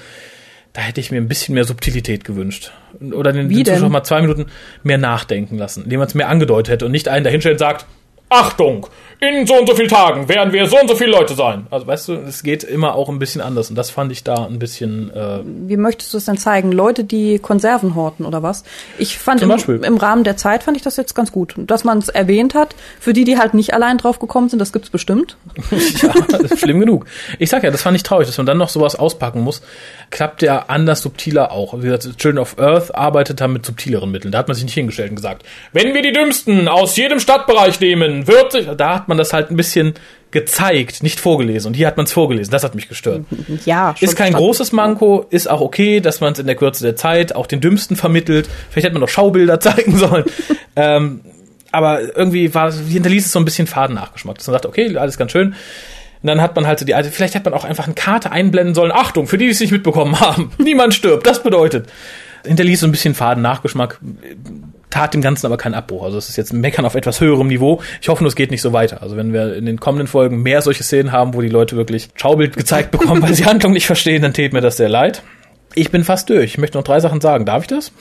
Da hätte ich mir ein bisschen mehr Subtilität gewünscht. Oder den, den Zuschauer mal zwei Minuten mehr nachdenken lassen, indem man es mehr angedeutet hätte und nicht einen dahinstellt und sagt, Achtung, in so und so vielen Tagen werden wir so und so viele Leute sein. Also weißt du, es geht immer auch ein bisschen anders und das fand ich da ein bisschen äh, Wie möchtest du es denn zeigen? Leute, die Konserven horten oder was? Ich fand Zum im, Beispiel. im Rahmen der Zeit fand ich das jetzt ganz gut, dass man es erwähnt hat. Für die, die halt nicht allein drauf gekommen sind, das gibt's bestimmt. ja, das ist schlimm genug. Ich sag ja, das fand ich traurig, dass man dann noch sowas auspacken muss. Klappt ja anders subtiler auch. Wie gesagt, Children of Earth arbeitet da mit subtileren Mitteln. Da hat man sich nicht hingestellt und gesagt, wenn wir die Dümmsten aus jedem Stadtbereich nehmen, wird sich, da hat man das halt ein bisschen gezeigt, nicht vorgelesen. Und hier hat man es vorgelesen. Das hat mich gestört. Ja, Ist kein großes Manko, ist auch okay, dass man es in der Kürze der Zeit auch den Dümmsten vermittelt. Vielleicht hätte man noch Schaubilder zeigen sollen. ähm, aber irgendwie war, hinterließ es so ein bisschen Fadennachgeschmack. Dass man sagt, okay, alles ganz schön. Und dann hat man halt so die alte, vielleicht hätte man auch einfach eine Karte einblenden sollen. Achtung, für die, die es nicht mitbekommen haben. Niemand stirbt. Das bedeutet. Hinterließ so ein bisschen Fadennachgeschmack. Tat dem Ganzen aber keinen Abbruch. Also es ist jetzt ein Meckern auf etwas höherem Niveau. Ich hoffe nur, es geht nicht so weiter. Also wenn wir in den kommenden Folgen mehr solche Szenen haben, wo die Leute wirklich Schaubild gezeigt bekommen, weil sie Handlung nicht verstehen, dann tät mir das sehr leid. Ich bin fast durch. Ich möchte noch drei Sachen sagen. Darf ich das?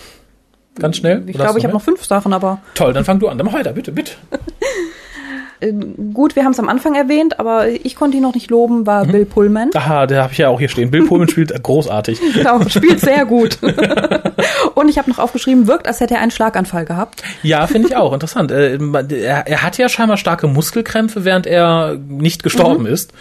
Ganz schnell? Ich glaube, ich habe noch fünf Sachen, aber Toll, dann fang du an. Dann mach weiter, bitte, bitte. äh, gut, wir haben es am Anfang erwähnt, aber ich konnte ihn noch nicht loben, Mhm. war Bill Pullman. Aha, da habe ich ja auch hier stehen. Bill Pullman spielt großartig. Genau, spielt sehr gut. Und ich habe noch aufgeschrieben, wirkt, als hätte er einen Schlaganfall gehabt. Ja, finde ich auch interessant. Äh, Er, er hat ja scheinbar starke Muskelkrämpfe, während er nicht gestorben ist.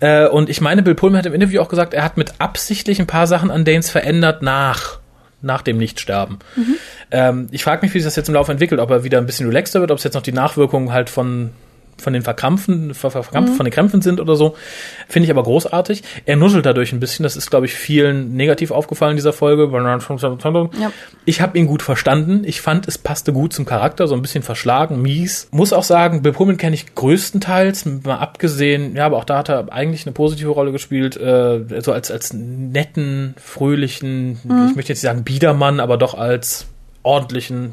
Äh, Und ich meine, Bill Pullman hat im Interview auch gesagt, er hat mit absichtlich ein paar Sachen an Danes verändert nach nach dem Nichtsterben. Ähm, ich frage mich, wie sich das jetzt im Laufe entwickelt, ob er wieder ein bisschen relaxter wird, ob es jetzt noch die Nachwirkungen halt von von den Verkrampfen, ver, verkrampfen von den Krämpfen sind oder so. Finde ich aber großartig. Er nuschelt dadurch ein bisschen. Das ist, glaube ich, vielen negativ aufgefallen in dieser Folge. Ja. Ich habe ihn gut verstanden. Ich fand, es passte gut zum Charakter, so ein bisschen verschlagen, mies. Muss auch sagen, Bill Pullman kenne ich größtenteils, mal abgesehen, ja, aber auch da hat er eigentlich eine positive Rolle gespielt, äh, so als, als netten, fröhlichen, ich möchte jetzt nicht sagen Biedermann, aber doch als ordentlichen.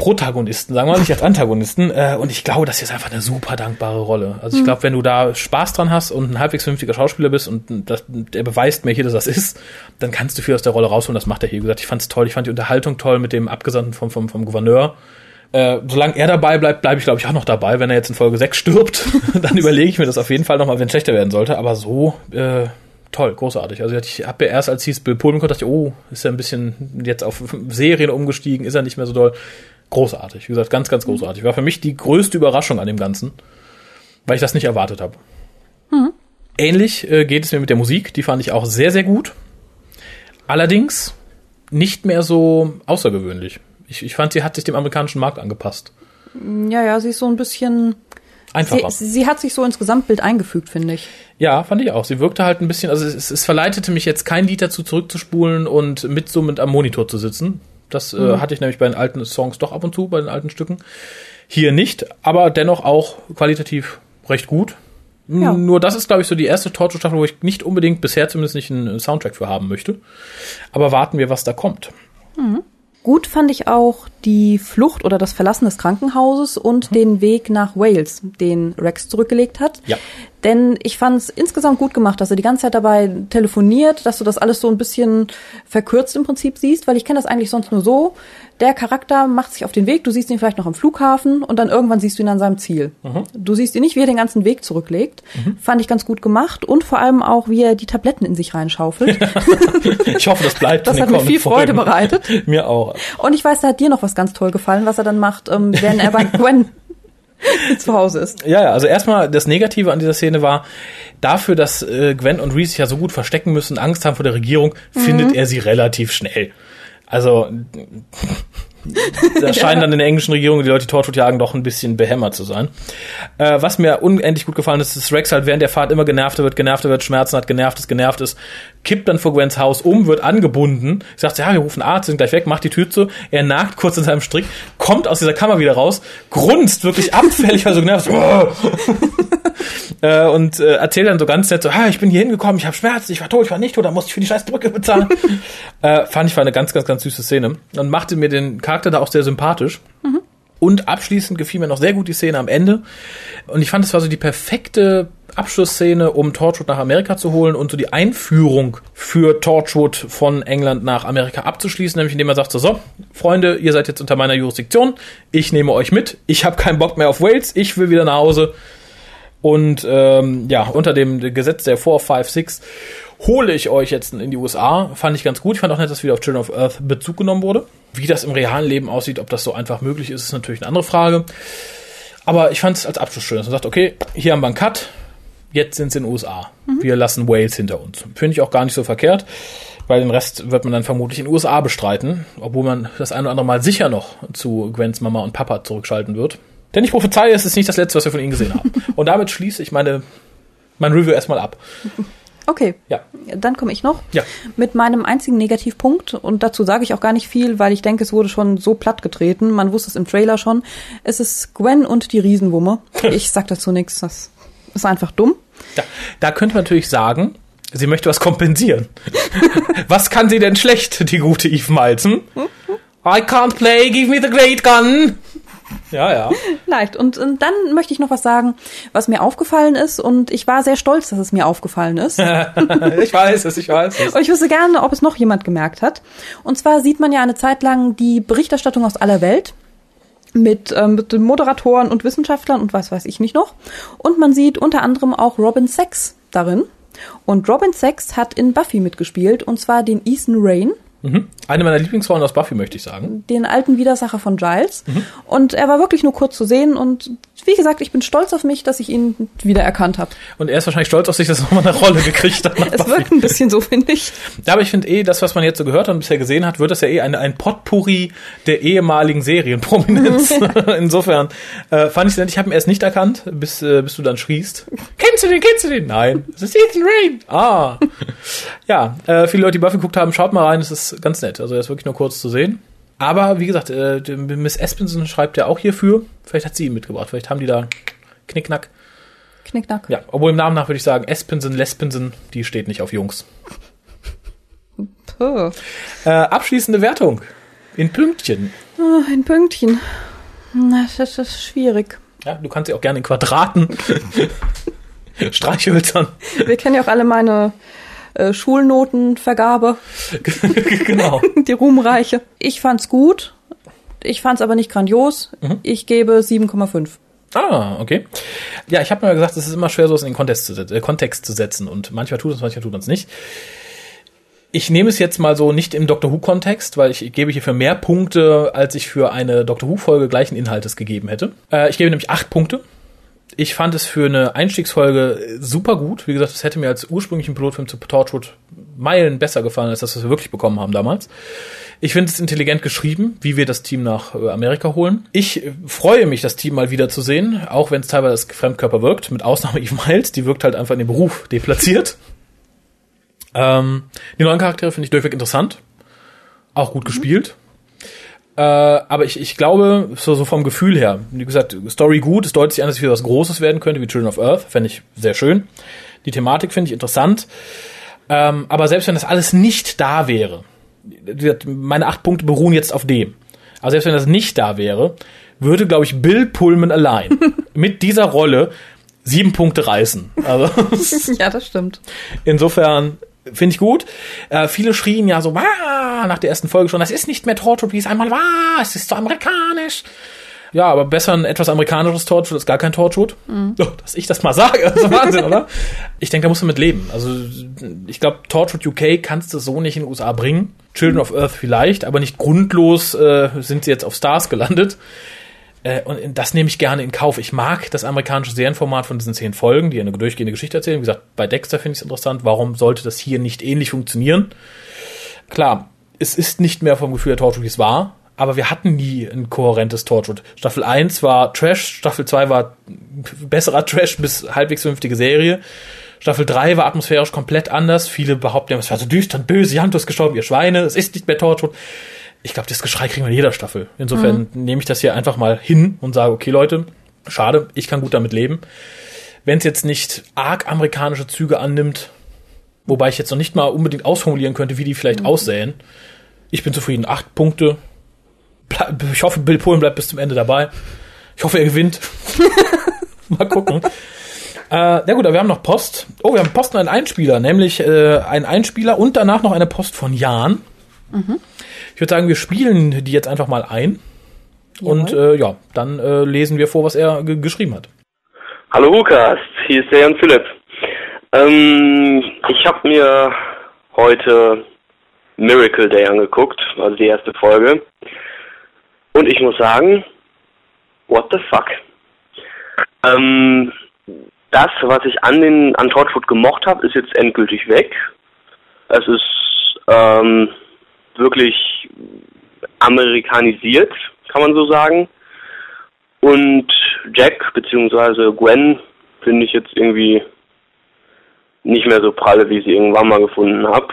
Protagonisten, sagen wir mal nicht als Antagonisten. Äh, und ich glaube, das ist einfach eine super dankbare Rolle. Also ich glaube, wenn du da Spaß dran hast und ein halbwegs vernünftiger Schauspieler bist und das, der beweist mir hier, dass das ist, dann kannst du viel aus der Rolle rausholen. Das macht er hier. Wie gesagt, ich fand's toll. Ich fand die Unterhaltung toll mit dem Abgesandten vom, vom, vom Gouverneur. Äh, solange er dabei bleibt, bleibe ich, glaube ich, auch noch dabei. Wenn er jetzt in Folge 6 stirbt, dann überlege ich mir das auf jeden Fall nochmal, wenn es schlechter werden sollte. Aber so, äh, toll, großartig. Also ich habe ja erst, als hieß Bill Pullman, dachte ich, oh, ist er ein bisschen jetzt auf Serien umgestiegen, ist er nicht mehr so doll. Großartig, wie gesagt, ganz, ganz großartig. War für mich die größte Überraschung an dem Ganzen, weil ich das nicht erwartet habe. Ähnlich äh, geht es mir mit der Musik, die fand ich auch sehr, sehr gut. Allerdings nicht mehr so außergewöhnlich. Ich, ich fand, sie hat sich dem amerikanischen Markt angepasst. Ja, ja, sie ist so ein bisschen. Sie, Einfacher. sie hat sich so ins Gesamtbild eingefügt, finde ich. Ja, fand ich auch. Sie wirkte halt ein bisschen, also es, es verleitete mich jetzt kein Lied dazu zurückzuspulen und mitsummend am Monitor zu sitzen. Das äh, hatte ich nämlich bei den alten Songs doch ab und zu, bei den alten Stücken. Hier nicht, aber dennoch auch qualitativ recht gut. Ja. Nur das ist, glaube ich, so die erste Torture-Staffel, wo ich nicht unbedingt bisher zumindest nicht einen Soundtrack für haben möchte. Aber warten wir, was da kommt. Gut fand ich auch die Flucht oder das Verlassen des Krankenhauses und den Weg nach Wales, den Rex zurückgelegt hat. Ja. Denn ich fand es insgesamt gut gemacht, dass er die ganze Zeit dabei telefoniert, dass du das alles so ein bisschen verkürzt im Prinzip siehst, weil ich kenne das eigentlich sonst nur so. Der Charakter macht sich auf den Weg, du siehst ihn vielleicht noch am Flughafen und dann irgendwann siehst du ihn an seinem Ziel. Du siehst ihn nicht, wie er den ganzen Weg zurücklegt. Fand ich ganz gut gemacht und vor allem auch, wie er die Tabletten in sich reinschaufelt. Ich hoffe, das bleibt. Das hat mir viel Freude bereitet. Mir auch. Und ich weiß, da hat dir noch was ganz toll gefallen, was er dann macht, ähm, wenn er bei Gwen zu Hause ist. Ja, ja, also erstmal das Negative an dieser Szene war, dafür, dass äh, Gwen und Reese sich ja so gut verstecken müssen, Angst haben vor der Regierung, findet er sie relativ schnell. Also da scheinen dann in der englischen Regierung die Leute, die Torchwood jagen, doch ein bisschen behämmert zu sein. Äh, was mir unendlich gut gefallen ist, ist Rex halt während der Fahrt immer genervter wird, genervter wird, Schmerzen hat, genervt ist, genervt ist, kippt dann vor Gwens Haus um, wird angebunden, sagt, ja, wir rufen Arzt, sind gleich weg, macht die Tür zu, er nagt kurz in seinem Strick, kommt aus dieser Kammer wieder raus, grunzt wirklich abfällig, weil so genervt ist, äh, und äh, erzählt dann so ganz nett so, ah, ich bin hier hingekommen, ich habe Schmerzen, ich war tot, ich war nicht tot, da musste ich für die scheiß Brücke bezahlen. äh, fand ich war eine ganz, ganz, ganz süße Szene und machte mir den Charakter da auch sehr sympathisch. Und abschließend gefiel mir noch sehr gut die Szene am Ende. Und ich fand, es war so die perfekte Abschlussszene, um Torchwood nach Amerika zu holen und so die Einführung für Torchwood von England nach Amerika abzuschließen, nämlich indem er sagt so, so, Freunde, ihr seid jetzt unter meiner Jurisdiktion, ich nehme euch mit, ich habe keinen Bock mehr auf Wales, ich will wieder nach Hause. Und ähm, ja, unter dem Gesetz der 4, 5, 6 hole ich euch jetzt in die USA. Fand ich ganz gut. Ich fand auch nett, dass wieder auf Children of Earth Bezug genommen wurde. Wie das im realen Leben aussieht, ob das so einfach möglich ist, ist natürlich eine andere Frage. Aber ich fand es als Abschluss schön, dass man sagt, okay, hier haben wir einen Cut, jetzt sind es in den USA. Wir lassen Wales hinter uns. Finde ich auch gar nicht so verkehrt, weil den Rest wird man dann vermutlich in den USA bestreiten, obwohl man das ein oder andere Mal sicher noch zu Gwens Mama und Papa zurückschalten wird. Denn ich prophezeie, es ist nicht das letzte, was wir von ihnen gesehen haben. Und damit schließe ich meine, mein Review erstmal ab. Okay. Ja. Dann komme ich noch Ja. mit meinem einzigen Negativpunkt und dazu sage ich auch gar nicht viel, weil ich denke, es wurde schon so platt getreten. Man wusste es im Trailer schon. Es ist Gwen und die Riesenwumme. Ich sag dazu nichts. Das ist einfach dumm. Da, da könnte man natürlich sagen, sie möchte was kompensieren. was kann sie denn schlecht, die gute Eve? Hm? I can't play, give me the great gun. Ja, ja. Leicht. Und, und dann möchte ich noch was sagen, was mir aufgefallen ist. Und ich war sehr stolz, dass es mir aufgefallen ist. ich weiß es, ich weiß es. Und ich wüsste gerne, ob es noch jemand gemerkt hat. Und zwar sieht man ja eine Zeit lang die Berichterstattung aus aller Welt mit, ähm, mit den Moderatoren und Wissenschaftlern und was weiß ich nicht noch. Und man sieht unter anderem auch Robin Sachs darin. Und Robin Sachs hat in Buffy mitgespielt, und zwar den Ethan Rain, Mhm. Eine meiner Lieblingsrollen aus Buffy, möchte ich sagen. den alten Widersacher von Giles. Und er war wirklich nur kurz zu sehen. Und wie gesagt, ich bin stolz auf mich, dass ich ihn wiedererkannt habe. Und er ist wahrscheinlich stolz auf sich, dass er nochmal eine Rolle gekriegt hat. Es Buffy. wirkt ein bisschen so, finde ich. Ja, aber ich finde eh, das, was man jetzt so gehört und bisher gesehen hat, wird das ja eh ein, ein Potpourri der ehemaligen Serienprominenz. Insofern äh, fand ich nett. Ich habe ihn erst nicht erkannt, bis, äh, bis du dann schriest. Kennst du den, kennst du den? Nein, das ist Ethan Rain. Ah. ja, äh, viele Leute, die Buffy geguckt haben, schaut mal rein, es ist ganz nett. Also er ist wirklich nur kurz zu sehen. Aber wie gesagt, äh, Miss Espinson schreibt ja auch hierfür. Vielleicht hat sie ihn mitgebracht. Vielleicht haben die da Knickknack. Knickknack. Ja, obwohl im Namen nach würde ich sagen, Espinson, Lespinson, die steht nicht auf Jungs. Puh. Äh, abschließende Wertung. In Pünktchen. Ah, Ein Pünktchen. Na, Das ist schwierig. Ja, du kannst sie auch gerne in Quadraten. Streichhölzern. Wir kennen ja auch alle meine äh, Schulnotenvergabe, genau. die ruhmreiche. Ich fand's gut. Ich fand's aber nicht grandios. Ich gebe 7,5. Ah, okay. Ja, ich habe mir gesagt, es ist immer schwer, sowas in den Kontext zu, setzen, äh, Kontext zu setzen. Und manchmal tut es, manchmal tut es nicht. Ich nehme es jetzt mal so nicht im Doctor Who-Kontext, weil ich gebe hierfür mehr Punkte, als ich für eine Doctor Who-Folge gleichen Inhaltes gegeben hätte. Äh, ich gebe nämlich acht Punkte. Ich fand es für eine Einstiegsfolge super gut. Wie gesagt, es hätte mir als ursprünglichen Pilotfilm zu Torchwood Meilen besser gefallen, als das, was wir wirklich bekommen haben damals. Ich finde es intelligent geschrieben, wie wir das Team nach äh, Amerika holen. Ich äh, freue mich, das Team mal wieder zu sehen, auch wenn es teilweise als Fremdkörper wirkt, mit Ausnahme Eve Miles, die wirkt halt einfach in dem Beruf deplatziert. ähm, die neuen Charaktere finde ich durchweg interessant. Auch gut gespielt. Äh, aber ich, ich glaube, so, so vom Gefühl her, wie gesagt, Story gut, es deutet sich an, dass es wieder was Großes werden könnte, wie Children of Earth, fände ich sehr schön. Die Thematik finde ich interessant. Ähm, aber selbst wenn das alles nicht da wäre, meine acht Punkte beruhen jetzt auf dem. Aber selbst wenn das nicht da wäre, würde, glaube ich, Bill Pullman allein mit dieser Rolle sieben Punkte reißen. Also, ja, das stimmt. Insofern finde ich gut. Äh, viele schrien ja so, Wah! nach der ersten Folge schon, das ist nicht mehr Torchwood, wie es einmal war, es ist so amerikanisch. Ja, aber besser ein etwas amerikanisches Torchwood als gar kein Torchwood. Mhm. Oh, dass ich das mal sage, das ist Wahnsinn, oder? Ich denke, da musst du mit leben. Also ich glaube, Torchwood UK kannst du so nicht in den USA bringen. Children of Earth vielleicht, aber nicht grundlos äh, sind sie jetzt auf Stars gelandet. Äh, und das nehme ich gerne in Kauf. Ich mag das amerikanische Serienformat von diesen zehn Folgen, die eine durchgehende Geschichte erzählen. Wie gesagt, bei Dexter finde ich es interessant. Warum sollte das hier nicht ähnlich funktionieren? Klar, es ist nicht mehr vom Gefühl der Torchwood, wie es war, aber wir hatten nie ein kohärentes Torchwood. Staffel 1 war Trash, Staffel 2 war besserer Trash bis halbwegs vernünftige Serie. Staffel 3 war atmosphärisch komplett anders. Viele behaupten, es war so düster und böse, Janto ist gestorben, ihr Schweine, es ist nicht mehr Torchwood ich glaube, das Geschrei kriegen wir in jeder Staffel. Insofern mhm. nehme ich das hier einfach mal hin und sage, okay, Leute, schade, ich kann gut damit leben. Wenn es jetzt nicht arg amerikanische Züge annimmt, wobei ich jetzt noch nicht mal unbedingt ausformulieren könnte, wie die vielleicht mhm. aussähen. Ich bin zufrieden. Acht Punkte. Ich hoffe, Bill Polen bleibt bis zum Ende dabei. Ich hoffe, er gewinnt. mal gucken. Äh, na gut, aber wir haben noch Post. Oh, wir haben Post und einen Einspieler, nämlich äh, einen Einspieler und danach noch eine Post von Jan. Mhm. Ich würde sagen, wir spielen die jetzt einfach mal ein. Jawohl. Und äh, ja, dann äh, lesen wir vor, was er geschrieben hat. Hallo Lukas, hier ist der Jan Philipp. Ähm, ich habe mir heute Miracle Day angeguckt, also die erste Folge. Und ich muss sagen, what the fuck? Ähm, das, was ich an den an Torchwood gemocht habe, ist jetzt endgültig weg. Es ist ähm, wirklich amerikanisiert, kann man so sagen. Und Jack bzw. Gwen finde ich jetzt irgendwie nicht mehr so pralle, wie ich sie irgendwann mal gefunden habe.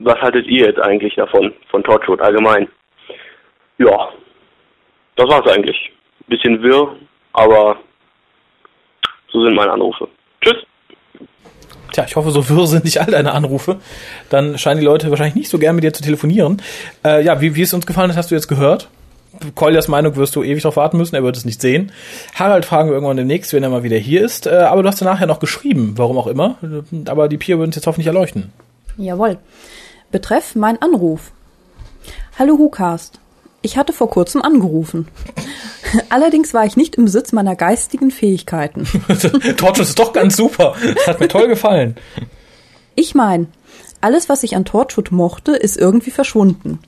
Was haltet ihr jetzt eigentlich davon, von Torchwood allgemein? Ja, das war's eigentlich. Bisschen wirr, aber so sind meine Anrufe. Tschüss. Tja, ich hoffe, so wirr sind nicht all deine Anrufe. Dann scheinen die Leute wahrscheinlich nicht so gern mit dir zu telefonieren. Äh, ja, wie, wie es uns gefallen hat, hast du jetzt gehört. Koljas Meinung wirst du ewig darauf warten müssen, er wird es nicht sehen. Harald fragen wir irgendwann demnächst, wenn er mal wieder hier ist. Äh, aber du hast ja nachher noch geschrieben, warum auch immer. Aber die Pia würden es jetzt hoffentlich erleuchten. Jawohl. Betreff mein Anruf. Hallo Hukast. Ich hatte vor kurzem angerufen. Allerdings war ich nicht im Besitz meiner geistigen Fähigkeiten. Torchwood ist doch ganz super. Hat mir toll gefallen. Ich meine, alles, was ich an Torchwood mochte, ist irgendwie verschwunden.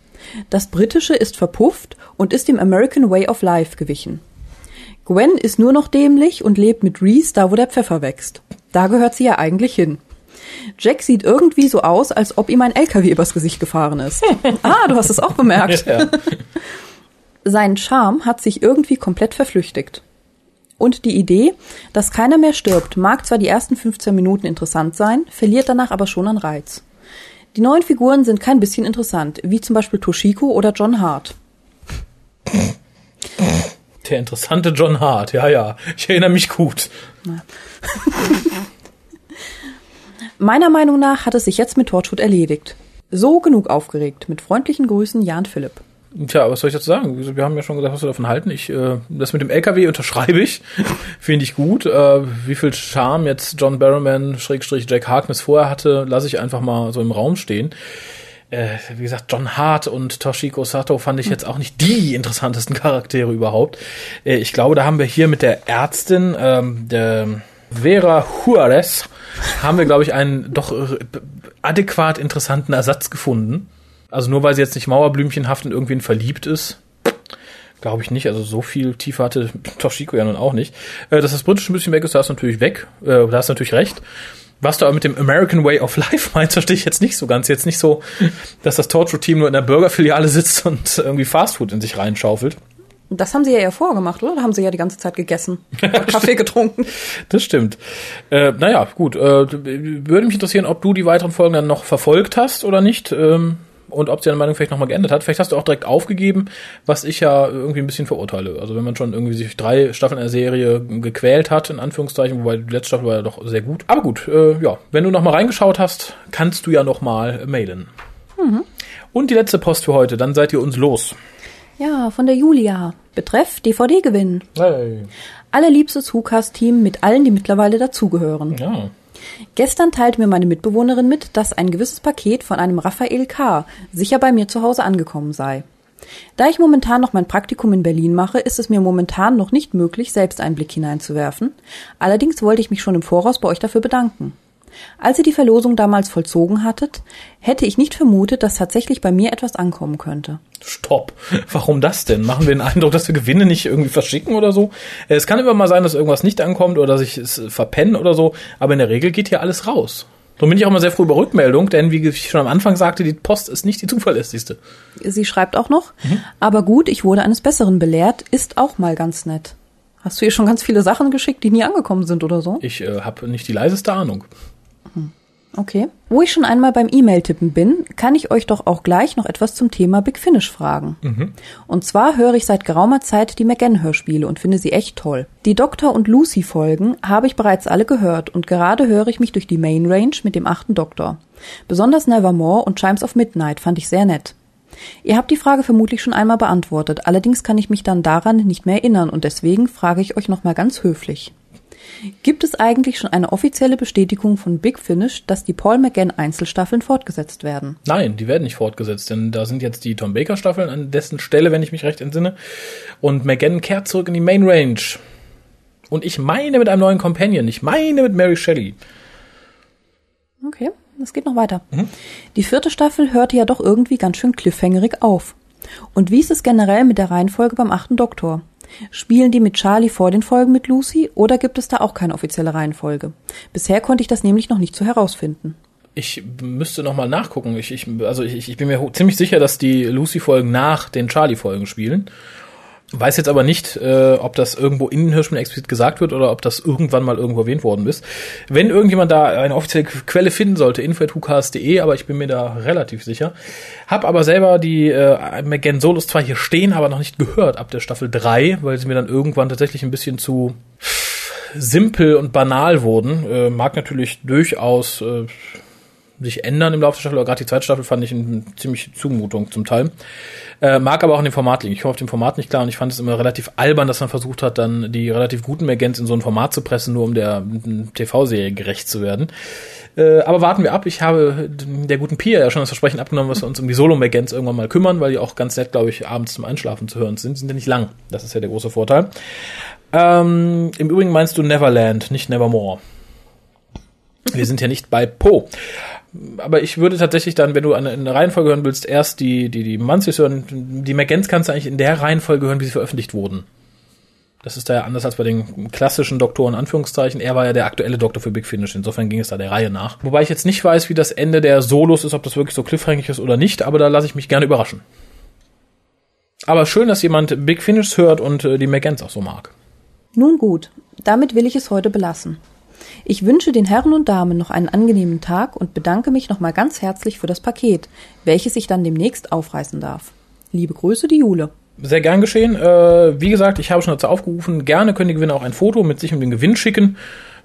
Das Britische ist verpufft und ist dem American Way of Life gewichen. Gwen ist nur noch dämlich und lebt mit Reese da, wo der Pfeffer wächst. Da gehört sie ja eigentlich hin. Jack sieht irgendwie so aus, als ob ihm ein LKW übers Gesicht gefahren ist. ah, du hast es auch bemerkt. Ja. Sein Charme hat sich irgendwie komplett verflüchtigt. Und die Idee, dass keiner mehr stirbt, mag zwar die ersten 15 Minuten interessant sein, verliert danach aber schon an Reiz. Die neuen Figuren sind kein bisschen interessant, wie zum Beispiel Toshiko oder John Hart. Der interessante John Hart, ja, ja. Ich erinnere mich gut. Meiner Meinung nach hat es sich jetzt mit Torchwood erledigt. So genug aufgeregt. Mit freundlichen Grüßen, Jan Philipp. Tja, was soll ich dazu sagen? Wir haben ja schon gesagt, was wir davon halten. Ich, äh, das mit dem LKW unterschreibe ich. Finde ich gut. Äh, wie viel Charme jetzt John Barrowman, Schrägstrich Jack Harkness vorher hatte, lasse ich einfach mal so im Raum stehen. Äh, wie gesagt, John Hart und Toshiko Sato fand ich jetzt auch nicht die interessantesten Charaktere überhaupt. Äh, ich glaube, da haben wir hier mit der Ärztin, ähm, der Vera Juarez, haben wir, glaube ich, einen doch adäquat interessanten Ersatz gefunden. Also nur weil sie jetzt nicht Mauerblümchenhaft und irgendwen verliebt ist, glaube ich nicht. Also so viel tiefer hatte Toshiko ja nun auch nicht. Äh, dass das Britische ein bisschen weg ist, da ist natürlich weg. Äh, da hast du natürlich recht. Was du aber mit dem American Way of Life meinst, verstehe ich jetzt nicht so ganz. Jetzt nicht so, dass das Torture-Team nur in der Burgerfiliale sitzt und irgendwie Fastfood in sich reinschaufelt. Das haben sie ja ja vorgemacht, oder? Da haben sie ja die ganze Zeit gegessen. Kaffee getrunken. Das stimmt. Äh, naja, gut. Äh, würde mich interessieren, ob du die weiteren Folgen dann noch verfolgt hast oder nicht. Ähm, und ob sie deine Meinung vielleicht nochmal geändert hat. Vielleicht hast du auch direkt aufgegeben, was ich ja irgendwie ein bisschen verurteile. Also wenn man schon irgendwie sich drei Staffeln einer Serie gequält hat, in Anführungszeichen, wobei die letzte Staffel war ja doch sehr gut. Aber gut, äh, ja, wenn du nochmal reingeschaut hast, kannst du ja nochmal mailen. Mhm. Und die letzte Post für heute, dann seid ihr uns los. Ja, von der Julia. Betreff DVD-Gewinn. Hey. Allerliebstes Hukas-Team mit allen, die mittlerweile dazugehören. Ja. Gestern teilte mir meine Mitbewohnerin mit, dass ein gewisses Paket von einem Raphael K. sicher bei mir zu Hause angekommen sei. Da ich momentan noch mein Praktikum in Berlin mache, ist es mir momentan noch nicht möglich, selbst einen Blick hineinzuwerfen. Allerdings wollte ich mich schon im Voraus bei euch dafür bedanken. Als ihr die Verlosung damals vollzogen hattet, hätte ich nicht vermutet, dass tatsächlich bei mir etwas ankommen könnte. Stopp. Warum das denn? Machen wir den Eindruck, dass wir Gewinne nicht irgendwie verschicken oder so? Es kann immer mal sein, dass irgendwas nicht ankommt oder dass ich es verpenne oder so, aber in der Regel geht hier alles raus. Darum bin ich auch mal sehr froh über Rückmeldung, denn wie ich schon am Anfang sagte, die Post ist nicht die zuverlässigste. Sie schreibt auch noch, mhm. aber gut, ich wurde eines Besseren belehrt, ist auch mal ganz nett. Hast du ihr schon ganz viele Sachen geschickt, die nie angekommen sind oder so? Ich äh, habe nicht die leiseste Ahnung. Okay. Wo ich schon einmal beim E-Mail-Tippen bin, kann ich euch doch auch gleich noch etwas zum Thema Big Finish fragen. Mhm. Und zwar höre ich seit geraumer Zeit die McGann-Hörspiele und finde sie echt toll. Die Doctor und Lucy-Folgen habe ich bereits alle gehört und gerade höre ich mich durch die Main Range mit dem achten Doktor. Besonders Nevermore und Chimes of Midnight fand ich sehr nett. Ihr habt die Frage vermutlich schon einmal beantwortet, allerdings kann ich mich dann daran nicht mehr erinnern und deswegen frage ich euch nochmal ganz höflich. Gibt es eigentlich schon eine offizielle Bestätigung von Big Finish, dass die Paul McGann Einzelstaffeln fortgesetzt werden? Nein, die werden nicht fortgesetzt, denn da sind jetzt die Tom Baker Staffeln an dessen Stelle, wenn ich mich recht entsinne. Und McGann kehrt zurück in die Main Range. Und ich meine mit einem neuen Companion, ich meine mit Mary Shelley. Okay, es geht noch weiter. Mhm. Die vierte Staffel hörte ja doch irgendwie ganz schön cliffhangerig auf. Und wie ist es generell mit der Reihenfolge beim achten Doktor? Spielen die mit Charlie vor den Folgen mit Lucy oder gibt es da auch keine offizielle Reihenfolge? Bisher konnte ich das nämlich noch nicht so herausfinden. Ich müsste noch mal nachgucken. Ich, ich, also ich, ich bin mir ziemlich sicher, dass die Lucy-Folgen nach den Charlie-Folgen spielen. Weiß jetzt aber nicht, äh, ob das irgendwo in den Hörspielen explizit gesagt wird oder ob das irgendwann mal irgendwo erwähnt worden ist. Wenn irgendjemand da eine offizielle Quelle finden sollte, info.hukas.de, aber ich bin mir da relativ sicher. Hab aber selber die äh, McGann Solos zwar hier stehen, aber noch nicht gehört ab der Staffel 3, weil sie mir dann irgendwann tatsächlich ein bisschen zu simpel und banal wurden. Äh, mag natürlich durchaus äh, sich ändern im Laufe der Staffel, aber gerade die zweite Staffel fand ich eine ziemlich Zumutung zum Teil. Äh, mag aber auch in dem Format liegen. Ich komme auf dem Format nicht klar und ich fand es immer relativ albern, dass man versucht hat, dann die relativ guten Megans in so ein Format zu pressen, nur um der TV-Serie gerecht zu werden. Äh, aber warten wir ab. Ich habe der guten Pia ja schon das Versprechen abgenommen, dass wir uns um die Solo-Megans irgendwann mal kümmern, weil die auch ganz nett, glaube ich, abends zum Einschlafen zu hören sind. Sind ja nicht lang. Das ist ja der große Vorteil. Ähm, Im Übrigen meinst du Neverland, nicht Nevermore. Wir sind ja nicht bei Po aber ich würde tatsächlich dann, wenn du eine, eine Reihenfolge hören willst, erst die, die, die Mansis hören. Die McGanns kannst du eigentlich in der Reihenfolge hören, wie sie veröffentlicht wurden. Das ist da ja anders als bei den klassischen Doktoren, Anführungszeichen. Er war ja der aktuelle Doktor für Big Finish. Insofern ging es da der Reihe nach. Wobei ich jetzt nicht weiß, wie das Ende der Solos ist, ob das wirklich so cliffhangig ist oder nicht, aber da lasse ich mich gerne überraschen. Aber schön, dass jemand Big Finish hört und äh, die McGanns auch so mag. Nun gut, damit will ich es heute belassen. Ich wünsche den Herren und Damen noch einen angenehmen Tag und bedanke mich nochmal ganz herzlich für das Paket, welches ich dann demnächst aufreißen darf. Liebe Grüße, die Jule. Sehr gern geschehen. Äh, wie gesagt, ich habe schon dazu aufgerufen, gerne können die Gewinner auch ein Foto mit sich und dem Gewinn schicken.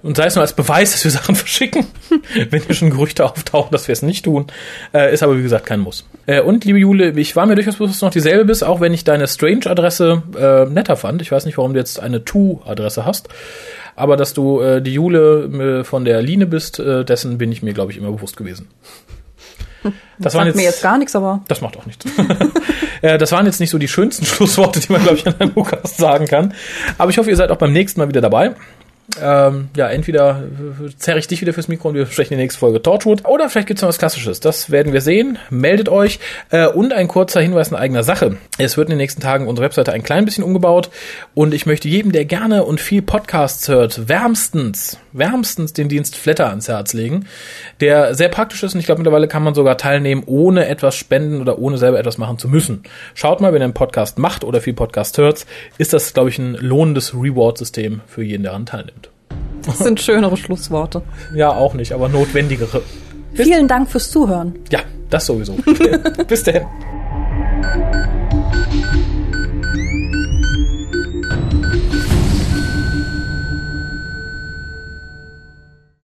Und sei es nur als Beweis, dass wir Sachen verschicken, wenn hier schon Gerüchte auftauchen, dass wir es nicht tun. Äh, ist aber wie gesagt kein Muss. Äh, und liebe Jule, ich war mir durchaus bewusst, dass du noch dieselbe bist, auch wenn ich deine Strange-Adresse äh, netter fand. Ich weiß nicht, warum du jetzt eine To-Adresse hast. Aber dass du äh, die Jule äh, von der Line bist, äh, dessen bin ich mir, glaube ich, immer bewusst gewesen. Das, das waren jetzt, mir jetzt gar nichts, aber. Das macht auch nichts. äh, das waren jetzt nicht so die schönsten Schlussworte, die man, glaube ich, an einem Lukas sagen kann. Aber ich hoffe, ihr seid auch beim nächsten Mal wieder dabei. Ähm, ja, entweder zerre ich dich wieder fürs Mikro und wir sprechen die nächste Folge Torchwood oder vielleicht gibt's noch was Klassisches. Das werden wir sehen. Meldet euch. Äh, und ein kurzer Hinweis in eigener Sache. Es wird in den nächsten Tagen unsere Webseite ein klein bisschen umgebaut und ich möchte jedem, der gerne und viel Podcasts hört, wärmstens, wärmstens den Dienst Flatter ans Herz legen, der sehr praktisch ist und ich glaube mittlerweile kann man sogar teilnehmen, ohne etwas spenden oder ohne selber etwas machen zu müssen. Schaut mal, wenn ihr einen Podcast macht oder viel Podcast hört, ist das, glaube ich, ein lohnendes Reward-System für jeden, der daran teilnimmt. Das sind schönere Schlussworte. Ja, auch nicht, aber notwendigere. Bis Vielen Dank fürs Zuhören. Ja, das sowieso. Bis dahin.